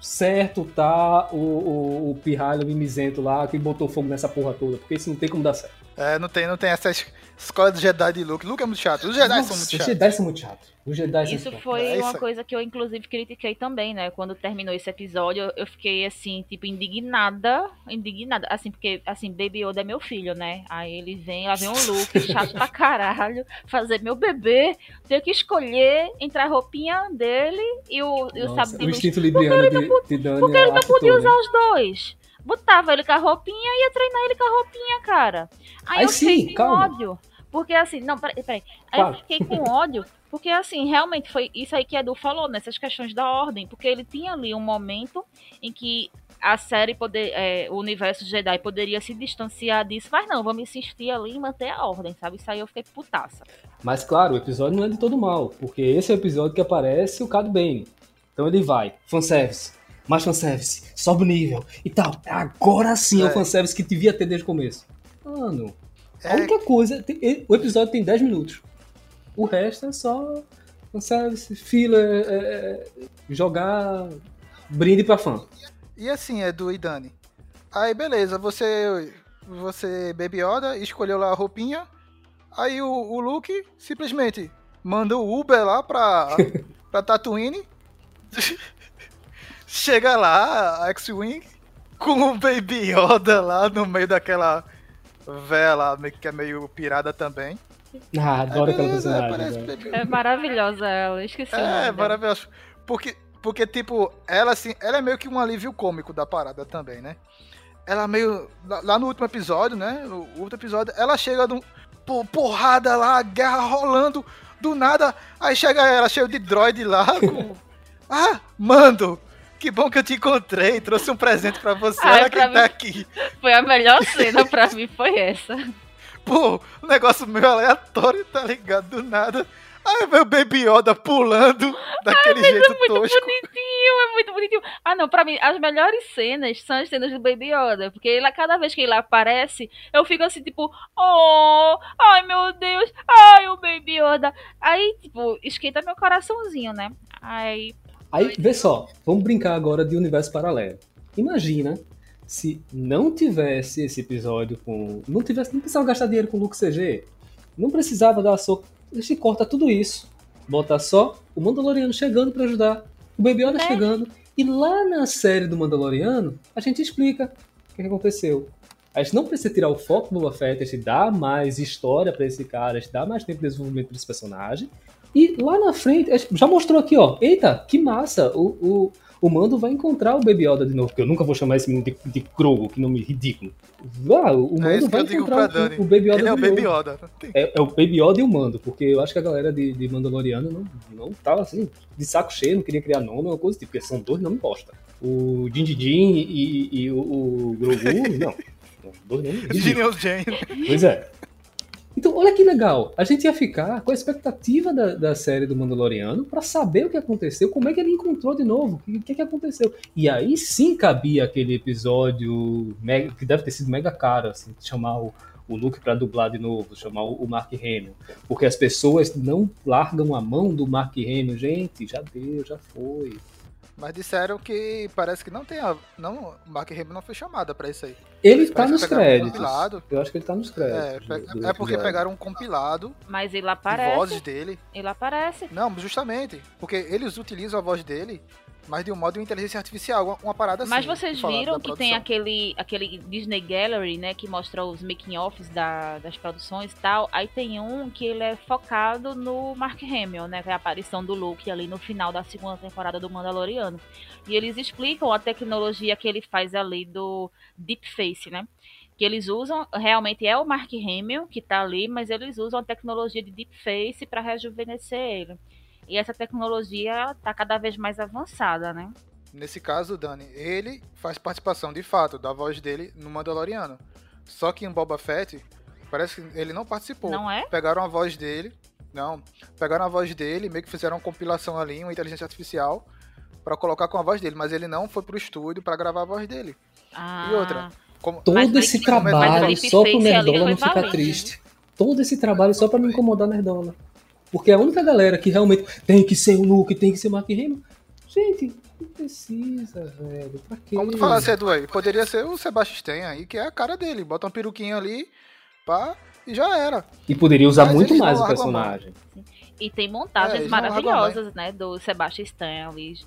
Certo, tá o, o, o pirralho mimizento lá que botou fogo nessa porra toda, porque isso não tem como dar certo. É, não tem, não tem essa es- escola do Jedi de Luke. Luke é muito chato. Os Jedi Nossa, são muito Os chatos. Jedi são muito chatos. Os Jedi são Isso muito chatos. foi É isso uma aí. coisa que eu, inclusive, critiquei também, né? Quando terminou esse episódio, eu fiquei, assim, tipo, indignada. Indignada. Assim, porque, assim, Baby Yoda é meu filho, né? Aí ele vem, lá vem um look *laughs* chato pra caralho, fazer meu bebê, ter que escolher entre a roupinha dele e o, e o Nossa, de o instinto libriano de, de Dani Porque ele não podia né? usar os dois. Botava ele com a roupinha e ia treinar ele com a roupinha, cara. Aí, Aí eu sim, fiquei com calma. ódio. Porque assim, não, peraí, peraí. Aí eu fiquei com ódio, porque assim, realmente foi isso aí que a Edu falou, nessas questões da ordem. Porque ele tinha ali um momento em que a série, poder, é, o universo Jedi poderia se distanciar disso, mas não, vamos insistir ali em manter a ordem, sabe? Isso aí eu fiquei putaça. Mas claro, o episódio não é de todo mal, porque esse é o episódio que aparece o Cad Bane. Então ele vai, fanservice, mais fanservice, sobe o nível e tal. Agora sim é, o É. fanservice que devia ter desde o começo. Mano, É, única coisa, tem- o episódio tem 10 minutos. O resto é só fanservice, filler, é, é, jogar brinde pra fã. E assim, Edu e Dani. Aí, beleza, você, você Baby Yoda, escolheu lá a roupinha. Aí o, o Luke simplesmente manda o Uber lá pra, *laughs* pra Tatooine. *laughs* Chega lá, a X-Wing, com o Baby Yoda lá no meio daquela véia lá, meio que é meio pirada também. Ah, adoro Aí, aquela personagem. É maravilhosa ela, esqueci É, dela. maravilhoso. Porque, porque, tipo, ela assim, ela é meio que um alívio cômico da parada também, né? Ela meio. Lá lá no último episódio, né? No último episódio, ela chega no. pô, porrada lá, guerra rolando, do nada. Aí chega ela cheio de droid lá com. *laughs* ah, mando! Que bom que eu te encontrei, trouxe um presente pra você, Ai, olha quem tá mim- aqui. Foi a melhor cena pra mim, foi essa. Pô, um negócio meio aleatório, tá ligado? Do nada. Aí o Baby Yoda pulando daquele jeito Muito tosco. bonitinho, é muito bonitinho. Ah, não, pra mim, as melhores cenas são as cenas do Baby Yoda. Porque ele, cada vez que ele aparece, eu fico assim, tipo, oh, ai meu Deus, ai o Baby Yoda. Aí, tipo, esquenta meu coraçãozinho, né? Aí, Aí, vê só, vamos brincar agora de universo paralelo. Imagina se não tivesse esse episódio com. Não tivesse, não precisava gastar dinheiro com Luke CG. Não precisava dar soco. A gente corta tudo isso. Bota só o Mandaloriano chegando pra ajudar. O Baby Yoda É. chegando. E lá na série do Mandaloriano, a gente explica o que, aconteceu. A gente não precisa tirar o foco do Boba Fett, a gente dá mais história pra esse cara, a gente dá mais tempo de desenvolvimento desse personagem. E lá na frente, gente já mostrou aqui, ó. Eita, que massa! O, o, o Mando vai encontrar o Baby Yoda de novo, porque eu nunca vou chamar esse menino de, de Grogu, que nome ridículo. Ah, o É Mando que vai encontrar o, o Baby Yoda Ele é o Baby. Yoda. É, é o Baby Yoda e o Mando, porque eu acho que a galera de, de Mandaloriano não, não tava assim, de saco cheio, não queria criar nome, uma coisa tipo, porque são dois nomes bosta. O Din Din e, e, e o, o Grogu, não. *laughs* São Dois nomes. Genial Jane. Pois é. Então, olha que legal. A gente ia ficar com a expectativa da, da série do Mandaloriano pra saber o que aconteceu, como é que ele encontrou de novo, o que, que, que aconteceu. E aí sim cabia aquele episódio mega- que deve ter sido mega caro, assim, chamar o, o Luke pra dublar de novo, chamar o, o Mark Hamill. Porque as pessoas não largam a mão do Mark Hamill. Gente, já deu, já foi. Mas disseram que parece que não tem a. Não, o Mark Hamill não foi chamada pra isso aí. Ele Parece tá nos um créditos. compilado. Eu acho que ele tá nos É, créditos. pe- do- do é porque episódio. pegaram um compilado mas ele de aparece. vozes dele. Ele aparece. Não, justamente. Porque eles utilizam a voz dele, mas de um modo de inteligência artificial, uma, parada assim. Mas vocês viram que tem aquele, aquele Disney Gallery, né? Que mostra os making-offs da, das produções e tal. Aí tem um que ele é focado no Mark Hamill, né? Que é a aparição do Luke ali no final da segunda temporada do Mandaloriano. E eles explicam a tecnologia que ele faz ali do Deepface, né? Que eles usam, realmente é o Mark Hamill que tá ali, mas eles usam a tecnologia de Deepface para rejuvenescer ele. E essa tecnologia tá cada vez mais avançada, né? Nesse caso, Dani, ele faz participação de fato da voz dele no Mandaloriano. Só que em Boba Fett, parece que ele não participou. Não é? Pegaram a voz dele, não, pegaram a voz dele, meio que fizeram uma compilação ali, uma inteligência artificial, pra colocar com a voz dele, mas ele não foi pro estúdio pra gravar a voz dele. Ah, E outra, como- Todo Mas esse mas trabalho só pro ali Nerdola não ficar triste. Todo esse trabalho só pra não incomodar Nerdola. Porque a única galera que realmente tem que ser o Luke, tem que ser o Mark Hamill. Gente, não precisa, velho. Pra quê? Como tu falasse, Edu, aí, poderia ser o Sebastian aí, que é a cara dele. Bota um peruquinho ali, pá, e já era. E poderia usar Mas muito mais o personagem. E tem É, montagens a maravilhosas, né? Do Sebastian Stan ali.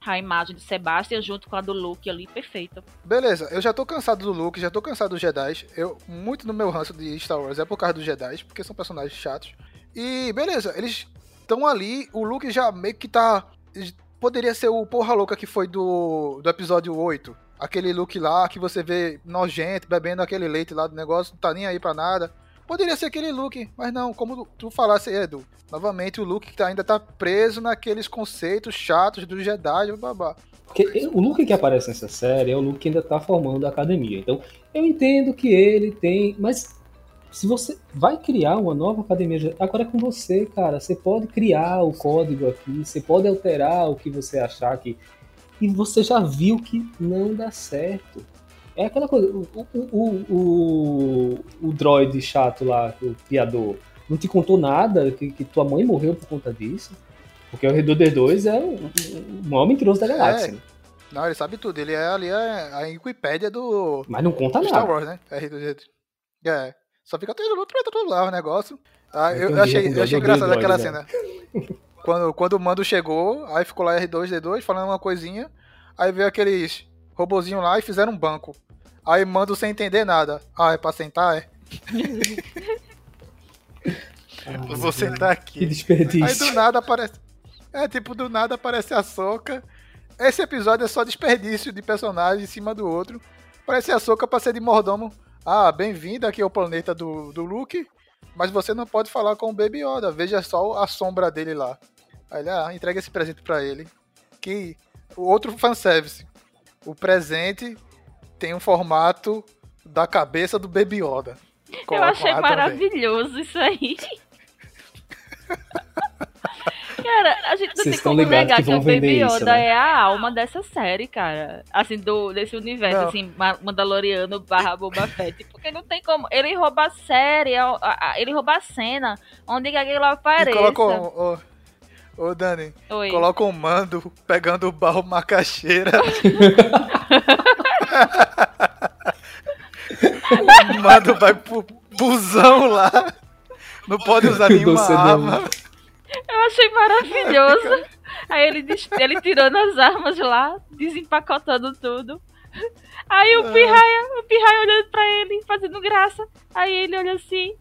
A imagem do Sebastian junto com a do Luke ali, perfeita. Beleza, eu já tô cansado do Luke, já tô cansado dos Jedi. Eu, muito no meu ranço de Star Wars é por causa dos Jedi, porque são personagens chatos. E beleza, eles estão ali, o Luke já meio que tá. Poderia ser o porra louca que foi do, do episódio 8. Aquele Luke lá que você vê nojento, bebendo aquele leite lá do negócio, não tá nem aí pra nada. Poderia ser aquele Luke, mas não, como tu falasse, Edu. Novamente, o Luke que ainda tá preso naqueles conceitos chatos dos Jedi, babá. Porque o Luke que aparece nessa série é o Luke que ainda tá formando a academia. Então, eu entendo que ele tem. Mas se você vai criar uma nova academia, agora é com você, cara. Você pode criar o código aqui, você pode alterar o que você achar que. E você já viu que não dá certo. É aquela coisa. O, o, o, o, droid chato lá, o criador, não te contou nada, que, que tua mãe morreu por conta disso. Porque o R2D2 é o, maior mentiroso da galáxia. É. Não, ele sabe tudo. Ele é ali a, a Wikipédia do, Mas não conta do Star nada. Wars, né? R2D2. É. Só fica lá o negócio. Ah, Eu eu, achei, eu achei engraçado aquela né? cena. Quando, quando o mando chegou, aí ficou lá R2D2 falando uma coisinha. Aí veio aqueles robozinhos lá e fizeram um banco. Aí mando sem entender nada. Ah, é pra sentar? É? *laughs* Vou sentar Que aqui. Aí desperdício. do nada aparece. É, tipo, do nada aparece a Soca. Esse episódio é só desperdício de personagem em cima do outro. Parece a Soca pra ser de mordomo. Ah, bem-vindo aqui ao planeta do, do Luke. Mas você não pode falar com o Baby Yoda. Veja só a sombra dele lá. Aí ele, ah, entrega esse presente pra ele. Que o outro fanservice. O presente tem um formato da cabeça do Baby Yoda. Eu achei lá também. maravilhoso isso aí. *laughs* Cara, a gente não Vocês tem como negar que que, o Baby Yoda isso, né? é a alma dessa série, cara. Assim, do, desse universo, Não. assim, Ma- Mandaloriano barra Boba Fett. Porque não tem como. Ele rouba a série, a- a- a- ele rouba a cena onde que aquilo E apareça. colocam. Ô, ô, Dani, Oi. coloca um mando pegando o barro macaxeira. *laughs* o mando vai pro busão lá. Não pode usar *laughs* nenhuma arma. Eu achei maravilhoso. Aí ele, ele tirando as armas lá, desempacotando tudo. Aí o Pirraia, o Pirraia olhando pra ele, fazendo graça. Aí ele olha assim.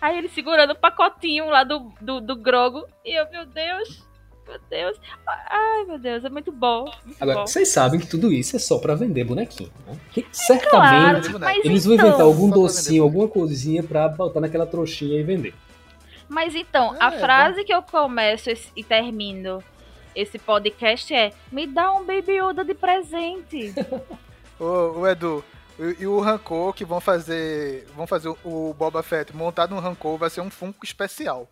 Aí ele segurando o pacotinho lá do, do, do Grogo. E eu, meu Deus, meu Deus. Ai, meu Deus, é muito bom. Muito Agora, bom. vocês sabem que tudo isso é só pra vender bonequinho, né? Que Claro, certamente mas eles vão então, inventar algum Só pra docinho, alguma coisinha pra botar naquela trouxinha e vender. Mas então, a É, frase que eu começo esse- e termino esse podcast é: Me dá um Baby Yoda de presente. *laughs* Ô, ô, Edu, e, e o Rancor que vão fazer. Vão fazer o, o Boba Fett montado no Rancor vai ser um Funko especial.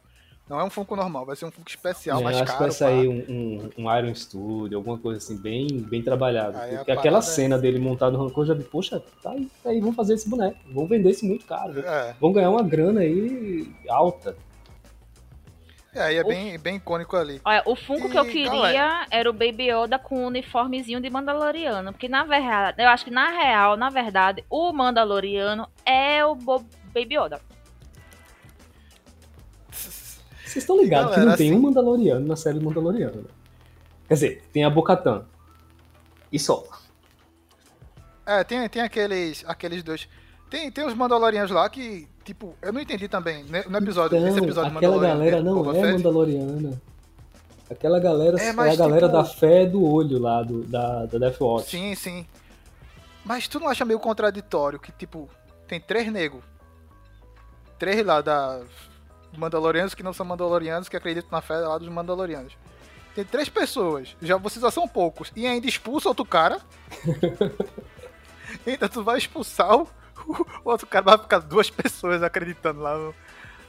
Não é um Funko normal, vai ser um Funko especial, É, mais acho caro. que vai sair um, um, um Iron Studio, alguma coisa assim, bem, bem trabalhado. Aí a Porque aquela é- cena dele montado no rancor, já vi, poxa, tá aí, tá aí, vamos fazer esse boneco. Vamos vender esse muito caro. É, Vão ganhar uma grana aí alta. É, aí é bem, bem icônico ali. Olha, o Funko que eu E, queria galera? era o Baby Yoda com um uniformezinho de Mandaloriano. Porque na verdade, eu acho que na real, na verdade, o Mandaloriano é o Bo- Baby Yoda. Vocês estão ligados E, que não tem assim- um Mandaloriano na série do Mandaloriano. né? Quer dizer, tem a Bocatan. E só. É, tem, tem aqueles, aqueles dois. Tem, tem os Mandalorianos lá que, tipo, eu não entendi também. né, No episódio, nesse Então, episódio de aquela Mandaloriano, galera não é Fett, Mandaloriana. Aquela galera É, é, mas, a galera tipo- da fé do olho lá, do, da, da Death Watch. Sim, sim. Mas tu não acha meio contraditório que, tipo, tem três negros. Três lá da Mandalorianos que não são Mandalorianos, que acreditam na fé lá dos Mandalorianos. Tem três pessoas. Já vocês já são poucos. E ainda expulsa outro cara. *laughs* ainda tu vai expulsar o, *laughs* o outro cara, vai ficar duas pessoas acreditando lá no-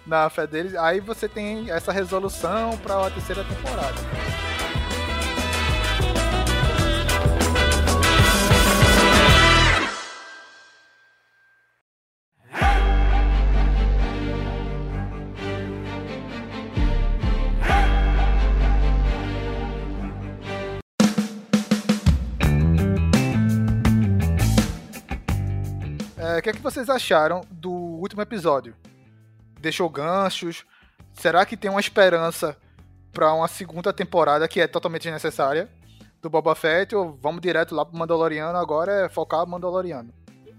na fé deles. Aí você tem essa resolução pra terceira temporada. É, o que, é que vocês acharam do último episódio? Deixou ganchos? Será que tem uma esperança para uma segunda temporada que é totalmente necessária do Boba Fett? Ou vamos direto lá pro Mandaloriano agora é focar Mandaloriano?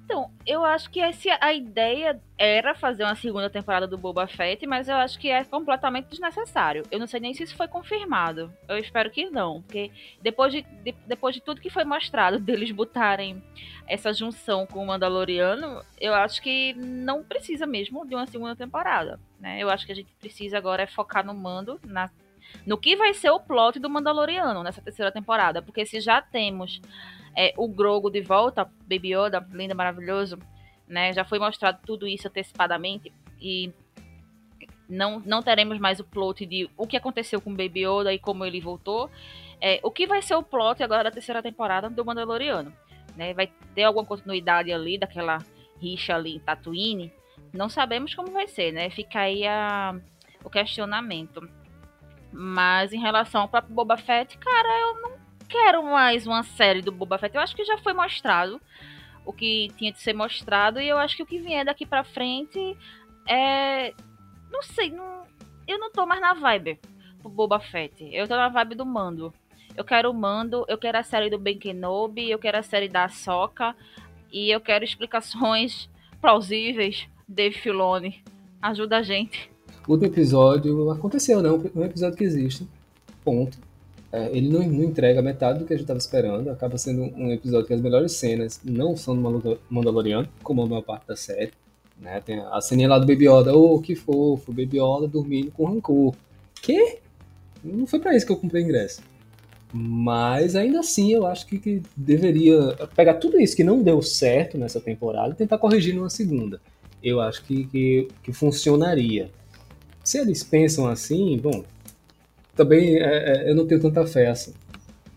Então, eu acho que esse, a ideia era fazer uma segunda temporada do Boba Fett, mas eu acho que é completamente desnecessário. Eu não sei nem se isso foi confirmado. Eu espero que não, porque depois de, de depois de tudo que foi mostrado, *laughs* deles botarem essa junção com o Mandaloriano, eu acho que não precisa mesmo de uma segunda temporada. Né? Eu acho que a gente precisa agora é focar no Mando, na, no que vai ser o plot do Mandaloriano nessa terceira temporada, porque se já temos é, o Grogo de volta, Baby Yoda, lindo, maravilhoso, né? Já foi mostrado tudo isso antecipadamente e não, não teremos mais o plot de o que aconteceu com Baby Yoda e como ele voltou. É, o que vai ser o plot agora da terceira temporada do Mandaloriano? Né? Vai ter alguma continuidade ali daquela rixa ali em Tatooine? Não sabemos como vai ser, né? Fica aí a, o questionamento. Mas em relação ao próprio Boba Fett, cara, eu não quero mais uma série do Boba Fett. Eu acho que já foi mostrado o que tinha de ser mostrado e eu acho que o que vier daqui para frente é não sei, não... eu não tô mais na vibe do Boba Fett. Eu tô na vibe do Mando. Eu quero o Mando, eu quero a série do Ben Kenobi, eu quero a série da Soca e eu quero explicações *laughs* plausíveis de Filone. Ajuda a gente. O episódio aconteceu, né? Um episódio que existe. Ponto. É, ele não, não, entrega metade do que a gente estava esperando. Acaba sendo um episódio que as melhores cenas não são do Mandaloriano, como a maior parte da série. Né? Tem a cena lá do Baby Yoda, oh, que fofo, Baby Yoda dormindo com rancor. Que? Não foi para isso que eu comprei ingresso. Mas ainda assim eu acho que, que, deveria pegar tudo isso que não deu certo nessa temporada e tentar corrigir numa segunda. Eu acho que, que, que funcionaria. Se eles pensam assim, bom, também é, é, eu não tenho tanta fé assim.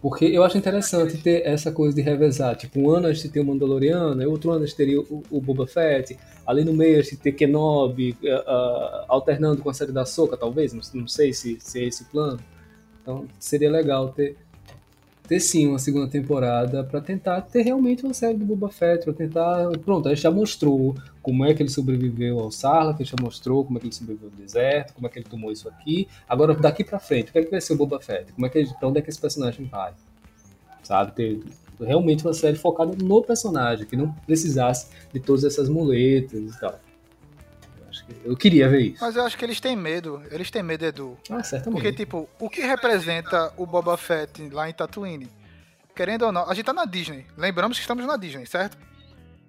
Porque eu acho interessante ter essa coisa de revezar. Tipo, um ano a gente tem o Mandaloriano, outro ano a gente teria o, o Boba Fett, ali no meio a gente ter Kenobi, uh, uh, alternando com a série da Soca, talvez, não, não sei se, se é esse plano. Então seria legal ter, ter sim uma segunda temporada para tentar ter realmente uma série do Boba Fett, para tentar, pronto, a gente já mostrou como é que ele sobreviveu ao Sarlacc, a gente já mostrou como é que ele sobreviveu ao deserto, como é que ele tomou isso aqui. Agora daqui para frente, o que é que vai ser o Boba Fett? Como é que para onde é que esse personagem vai? Sabe, ter realmente uma série focada no personagem, que não precisasse de todas essas muletas e tal. Eu queria ver isso. Mas eu acho que eles têm medo. Eles têm medo, Edu. Ah, certamente. Porque, tipo, o que representa o Boba Fett lá em Tatooine? Querendo ou não, a gente tá na Disney. Lembramos que estamos na Disney, certo?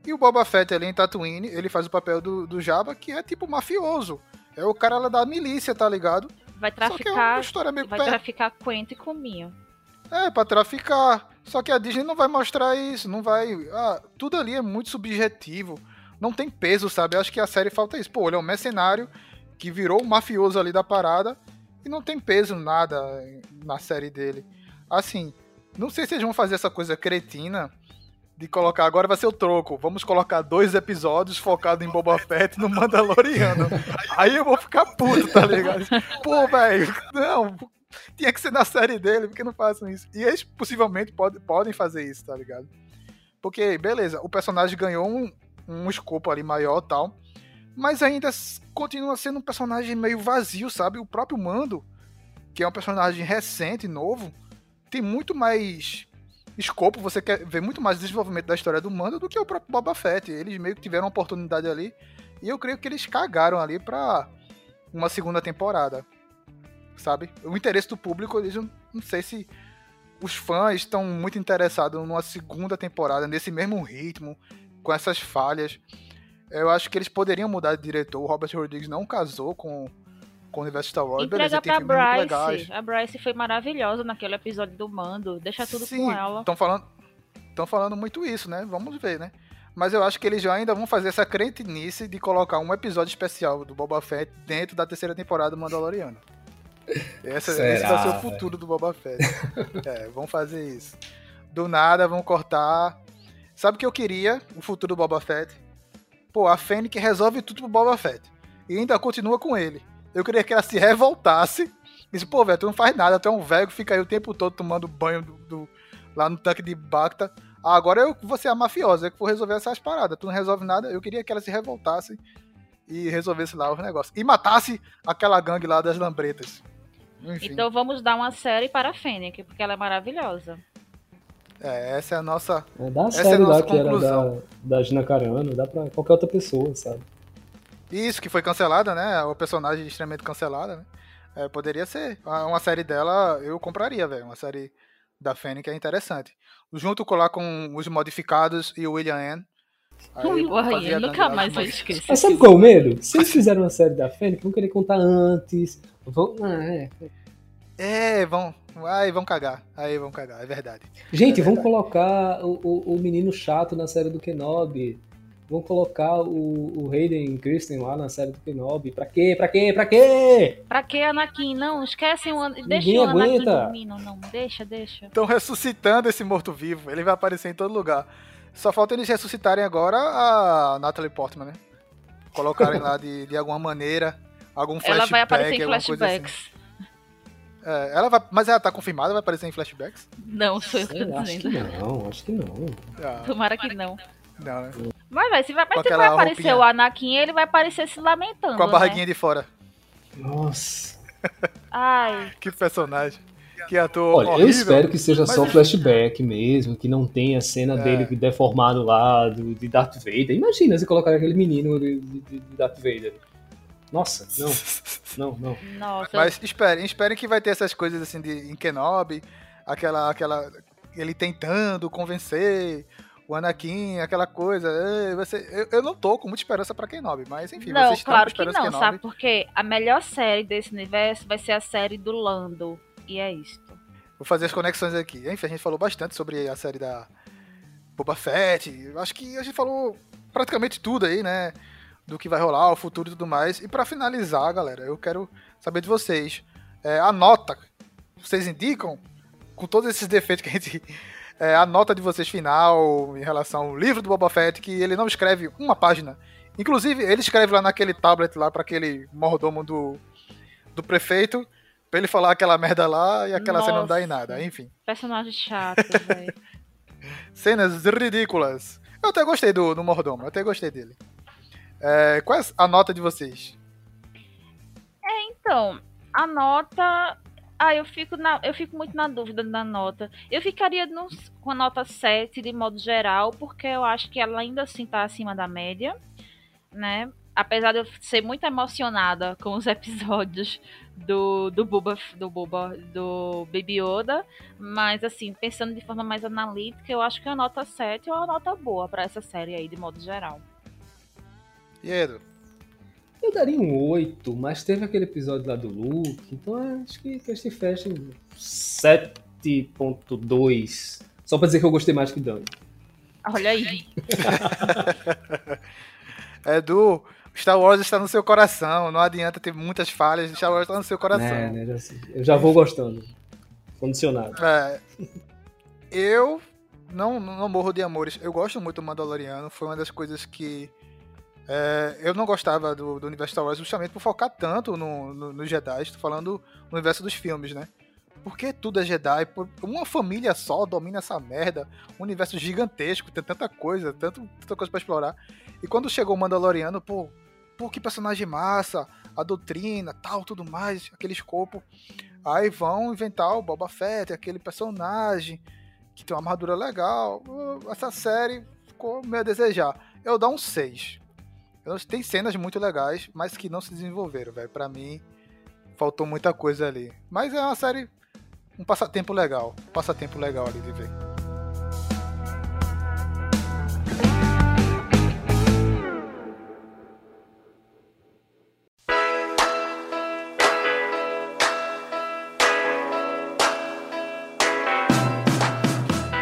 E o Boba Fett ali em Tatooine, ele faz o papel do, do Jabba, que é tipo mafioso. É o cara lá da milícia, tá ligado? Vai traficar. É vai pé. traficar Quento e cominho. É, pra traficar. Só que a Disney não vai mostrar isso, não vai. Ah, tudo ali é muito subjetivo não tem peso, sabe? Eu acho que a série falta isso. Pô, ele é um mercenário que virou o um mafioso ali da parada e não tem peso nada na série dele. Assim, não sei se eles vão fazer essa coisa cretina de colocar agora vai ser o troco. Vamos colocar dois episódios focados em Boba Fett no Mandaloriano. *laughs* Aí eu vou ficar puto, tá ligado? Pô, velho, não, tinha que ser na série dele, porque não façam isso? E eles possivelmente pode, podem fazer isso, tá ligado? Porque, beleza, o personagem ganhou um, um escopo ali maior tal. Mas ainda continua sendo um personagem meio vazio, sabe? O próprio Mando, que é um personagem recente, novo, tem muito mais escopo, você quer ver muito mais desenvolvimento da história do Mando do que o próprio Boba Fett. Eles meio que tiveram uma oportunidade ali. E eu creio que eles cagaram ali pra uma segunda temporada. Sabe? O interesse do público, eles não, sei se os fãs estão muito interessados numa segunda temporada, nesse mesmo ritmo, com essas falhas. Eu acho que eles poderiam mudar de diretor. O Robert Rodrigues não casou com, com o universo Star Wars. Entrega Beleza, pra Bryce. A Bryce foi maravilhosa naquele episódio do Mando. Deixa tudo Sim, com ela. Estão falando, estão falando muito isso, né? Vamos ver, né? Mas eu acho que eles já ainda vão fazer essa crentinice de colocar um episódio especial do Boba Fett dentro da terceira temporada do Mandaloriano. Essa, esse vai ser o futuro do Boba Fett. é, vão fazer isso. Do nada vão cortar Sabe o que eu queria? O futuro do Boba Fett. Pô, a Fennec resolve tudo pro Boba Fett. E ainda continua com ele. Eu queria que ela se revoltasse. Disse, pô, velho, tu não faz nada, tu é um velho que fica aí o tempo todo tomando banho do, do, lá no tanque de Bacta. Ah, agora eu vou ser a mafiosa, eu que vou resolver essas paradas. Tu não resolve nada. Eu queria que ela se revoltasse e resolvesse lá os negócios. E matasse aquela gangue lá das lambretas. Enfim. Então vamos dar uma série para a Fênix, porque ela é maravilhosa. É, essa é a nossa. É, dá a Essa é a série lá nossa que era da, conclusão. da Gina Carano, dá pra qualquer outra pessoa, sabe? Isso, que foi cancelada, né? O personagem extremamente cancelada, né? É, poderia ser. Uma série dela, eu compraria, velho. Uma série da Fênix é interessante. Junto com lá com os modificados e o William Ann. Aí Porra, eu a nunca mais vou esquecer. Mas sabe qual é o medo? Se eles fizerem uma série da Fênix, vão querer contar antes. Vão... Ah, é. É, vão. Aí vão cagar. Aí vão cagar, é verdade. Gente, É vão colocar o, o, o menino chato na série do Kenobi. Vão colocar o, o Hayden Christensen lá na série do Kenobi. Pra quê? Pra quê? Pra quê? Pra que Anakin? Não, esquecem o. Deixa Ninguém o Anakin aguenta. dormindo, não. Deixa, deixa. Estão ressuscitando esse morto-vivo. Ele vai aparecer em todo lugar. Só falta eles ressuscitarem agora a Natalie Portman, né? Colocarem *laughs* lá de, de alguma maneira. Algum flashback. Ela vai aparecer em alguma coisa assim. flashbacks. É, ela vai, mas ela tá confirmada, vai aparecer em flashbacks? Não, sou eu que Sei tô lá, acho que dizendo. não, acho que não. Ah, Tomara que não. não, né? Mas, vai, se vai, mas Com se vai aparecer roupinha. o Anakin, ele vai aparecer se lamentando. Com a né? barriguinha de fora. Nossa. Ai, *laughs* Que personagem. Que ator Olha, horrível. eu espero que seja Mas só flashback mesmo, que não tenha a cena É. dele deformado lá, do, de Darth Vader. Imagina se colocar aquele menino de, de- de Darth Vader. Nossa, não, *laughs* não, não. nossa. Mas esperem, esperem que vai ter essas coisas assim de em Kenobi, aquela, aquela. Ele tentando convencer o Anakin, aquela coisa. "Ei, você, eu, eu não tô com muita esperança pra Kenobi, mas enfim, não, vocês estão claro com que esperança não, em Kenobi. sabe? Porque a melhor série desse universo vai ser a série do Lando. E é isto. Vou fazer as conexões aqui. Enfim, a gente falou bastante sobre a série da Boba Fett. Acho que a gente falou praticamente tudo aí, né? Do que vai rolar, o futuro e tudo mais. E pra finalizar, galera, eu quero saber de vocês. É, a nota, vocês indicam, com todos esses defeitos que a gente. *laughs* é, a nota de vocês final em relação ao livro do Boba Fett, que ele não escreve uma página. Inclusive, ele escreve lá naquele tablet lá para aquele mordomo do, do prefeito, pra ele falar aquela merda lá e aquela cena não dá em Nossa. nada. Enfim. Personagem chato, *laughs* velho. Cenas ridículas. Eu até gostei do, do mordomo, eu até gostei dele. É, qual é a nota de vocês? Então, a nota. Ah, eu fico, na... eu fico muito na dúvida da nota. Eu ficaria com a nota 7 de modo geral, porque eu acho que ela ainda assim tá acima da média, né? Apesar de eu ser muito emocionada com os *laughs* episódios do, do Boba, do Boba, do Baby Yoda, mas assim, pensando de forma mais analítica, eu acho que a nota 7 é uma nota boa pra essa série aí, de modo geral. Eu daria um 8, mas teve aquele episódio lá do Luke, então é, acho que que este fecha em 7.2. Só pra dizer que eu gostei mais que Dani. Olha aí. *laughs* Edu, Star Wars está no seu coração, não adianta ter muitas falhas, Star Wars está no seu coração. É, né, já- eu já vou gostando. Condicionado. É, eu não, não morro de amores. Eu gosto muito do Mandaloriano. Foi uma das coisas que é, eu não gostava do, do universo Star Wars justamente por focar tanto no, no, no Jedi. Estou falando no universo dos filmes, né? Porque tudo é Jedi. por- Uma família só domina essa merda. Um universo gigantesco, tem tanta coisa, tanto, tanta coisa pra explorar. E quando chegou o Mandaloriano, pô, pô, que personagem massa, a doutrina, tal, tudo mais, aquele escopo. Aí vão inventar o Boba Fett, aquele personagem que tem uma armadura legal. Essa série ficou meio a desejar. Eu dou um 6. Eu- Tem cenas muito legais, mas que não se desenvolveram, velho. Pra mim, faltou muita coisa ali. Mas é uma série, um passatempo legal. Um passatempo legal ali de ver.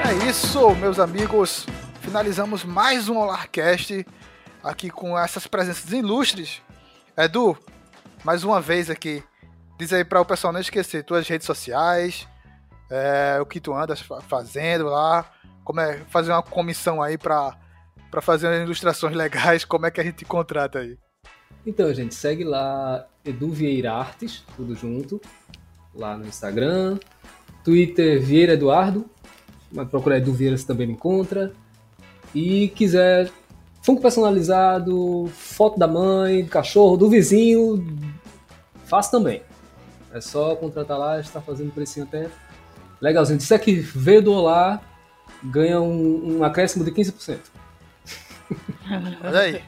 É isso, meus amigos. Finalizamos mais um Olarcast aqui com essas presenças ilustres. Edu, mais uma vez aqui. Diz aí para o pessoal não esquecer tuas redes sociais, é, o que tu andas fa- fazendo lá, como é fazer uma comissão aí para para fazer ilustrações *laughs* legais, como é que a gente te contrata aí? Então, gente, segue lá Edu Vieira Artes, tudo junto, lá no Instagram, Twitter Vieira Eduardo, mas procurar Edu Vieira você também me encontra. E quiser Funko personalizado, foto da mãe, do cachorro, do vizinho, faço também. É só contratar lá, está fazendo precinho até legalzinho. Disser que veio do Olá, ganha um, um acréscimo de 15%. *laughs* Olha aí.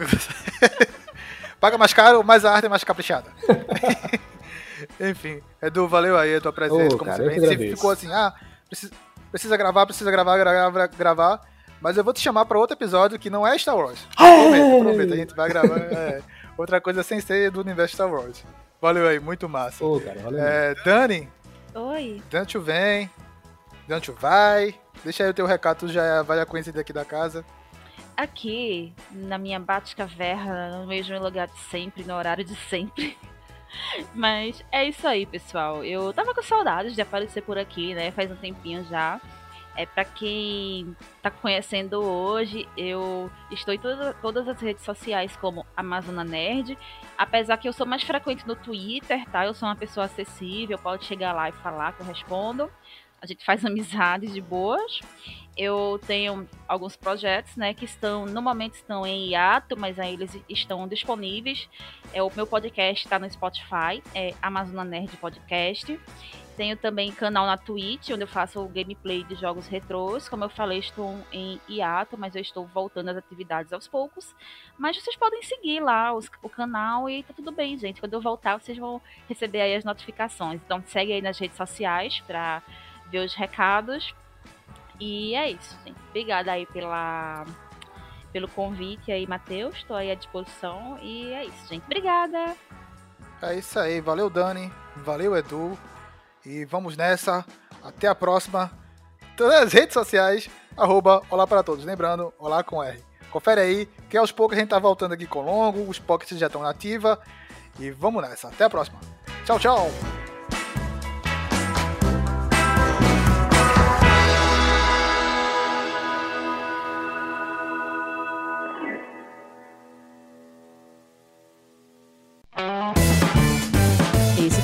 *laughs* Paga mais caro, mas a arte é mais caprichada. *laughs* Enfim, Edu, valeu aí a tua presença, Ô, como cara, você bem. Ficou assim, ah, precisa, precisa gravar, precisa gravar, gravar, gravar. Mas eu vou te chamar pra outro episódio que não é Star Wars. *laughs* Prometo, prometo. A gente vai gravar é, *laughs* outra coisa sem ser do universo Star Wars. Valeu aí, muito massa. Pô, cara, valeu. É, Dani, Oi. Dante vem, Dante vai. Deixa aí o teu recado, tu já vai a conhecer daqui da casa. Aqui, na minha Batcaverna, no mesmo lugar de sempre, no horário de sempre. *laughs* Mas é isso aí, pessoal. Eu tava com saudades de aparecer por aqui, né? Faz um tempinho já. É para quem tá conhecendo hoje, eu estou em toda- todas as redes sociais como Amazona Nerd. Apesar que eu sou mais frequente no Twitter, tá? Eu sou uma pessoa acessível, pode chegar lá e falar que eu respondo. A gente faz *laughs* amizades de boas. Eu tenho alguns projetos, né, que estão, no momento estão em hiato, mas aí eles estão disponíveis. É, o meu podcast está no Spotify, é Amazona Nerd Podcast. Tenho também canal na Twitch, onde eu faço gameplay de jogos retrôs. Como eu falei, estou em hiato, mas eu estou voltando às atividades aos poucos. Mas vocês podem seguir lá os- o canal e tá tudo bem, gente. Quando eu voltar, vocês vão receber aí as notificações. Então segue aí nas redes sociais para ver os recados. E é isso, gente. Obrigada aí pela, pelo convite aí, Matheus. Estou aí à disposição. E é isso, gente. Obrigada. É isso aí, valeu Dani, valeu Edu. E vamos nessa. Até a próxima. Todas as redes sociais, arroba Olá para Todos. Lembrando, Olá com R. Confere aí, que aos poucos a gente tá voltando aqui com longo, os pockets já estão na ativa. E vamos nessa. Até a próxima. Tchau, tchau.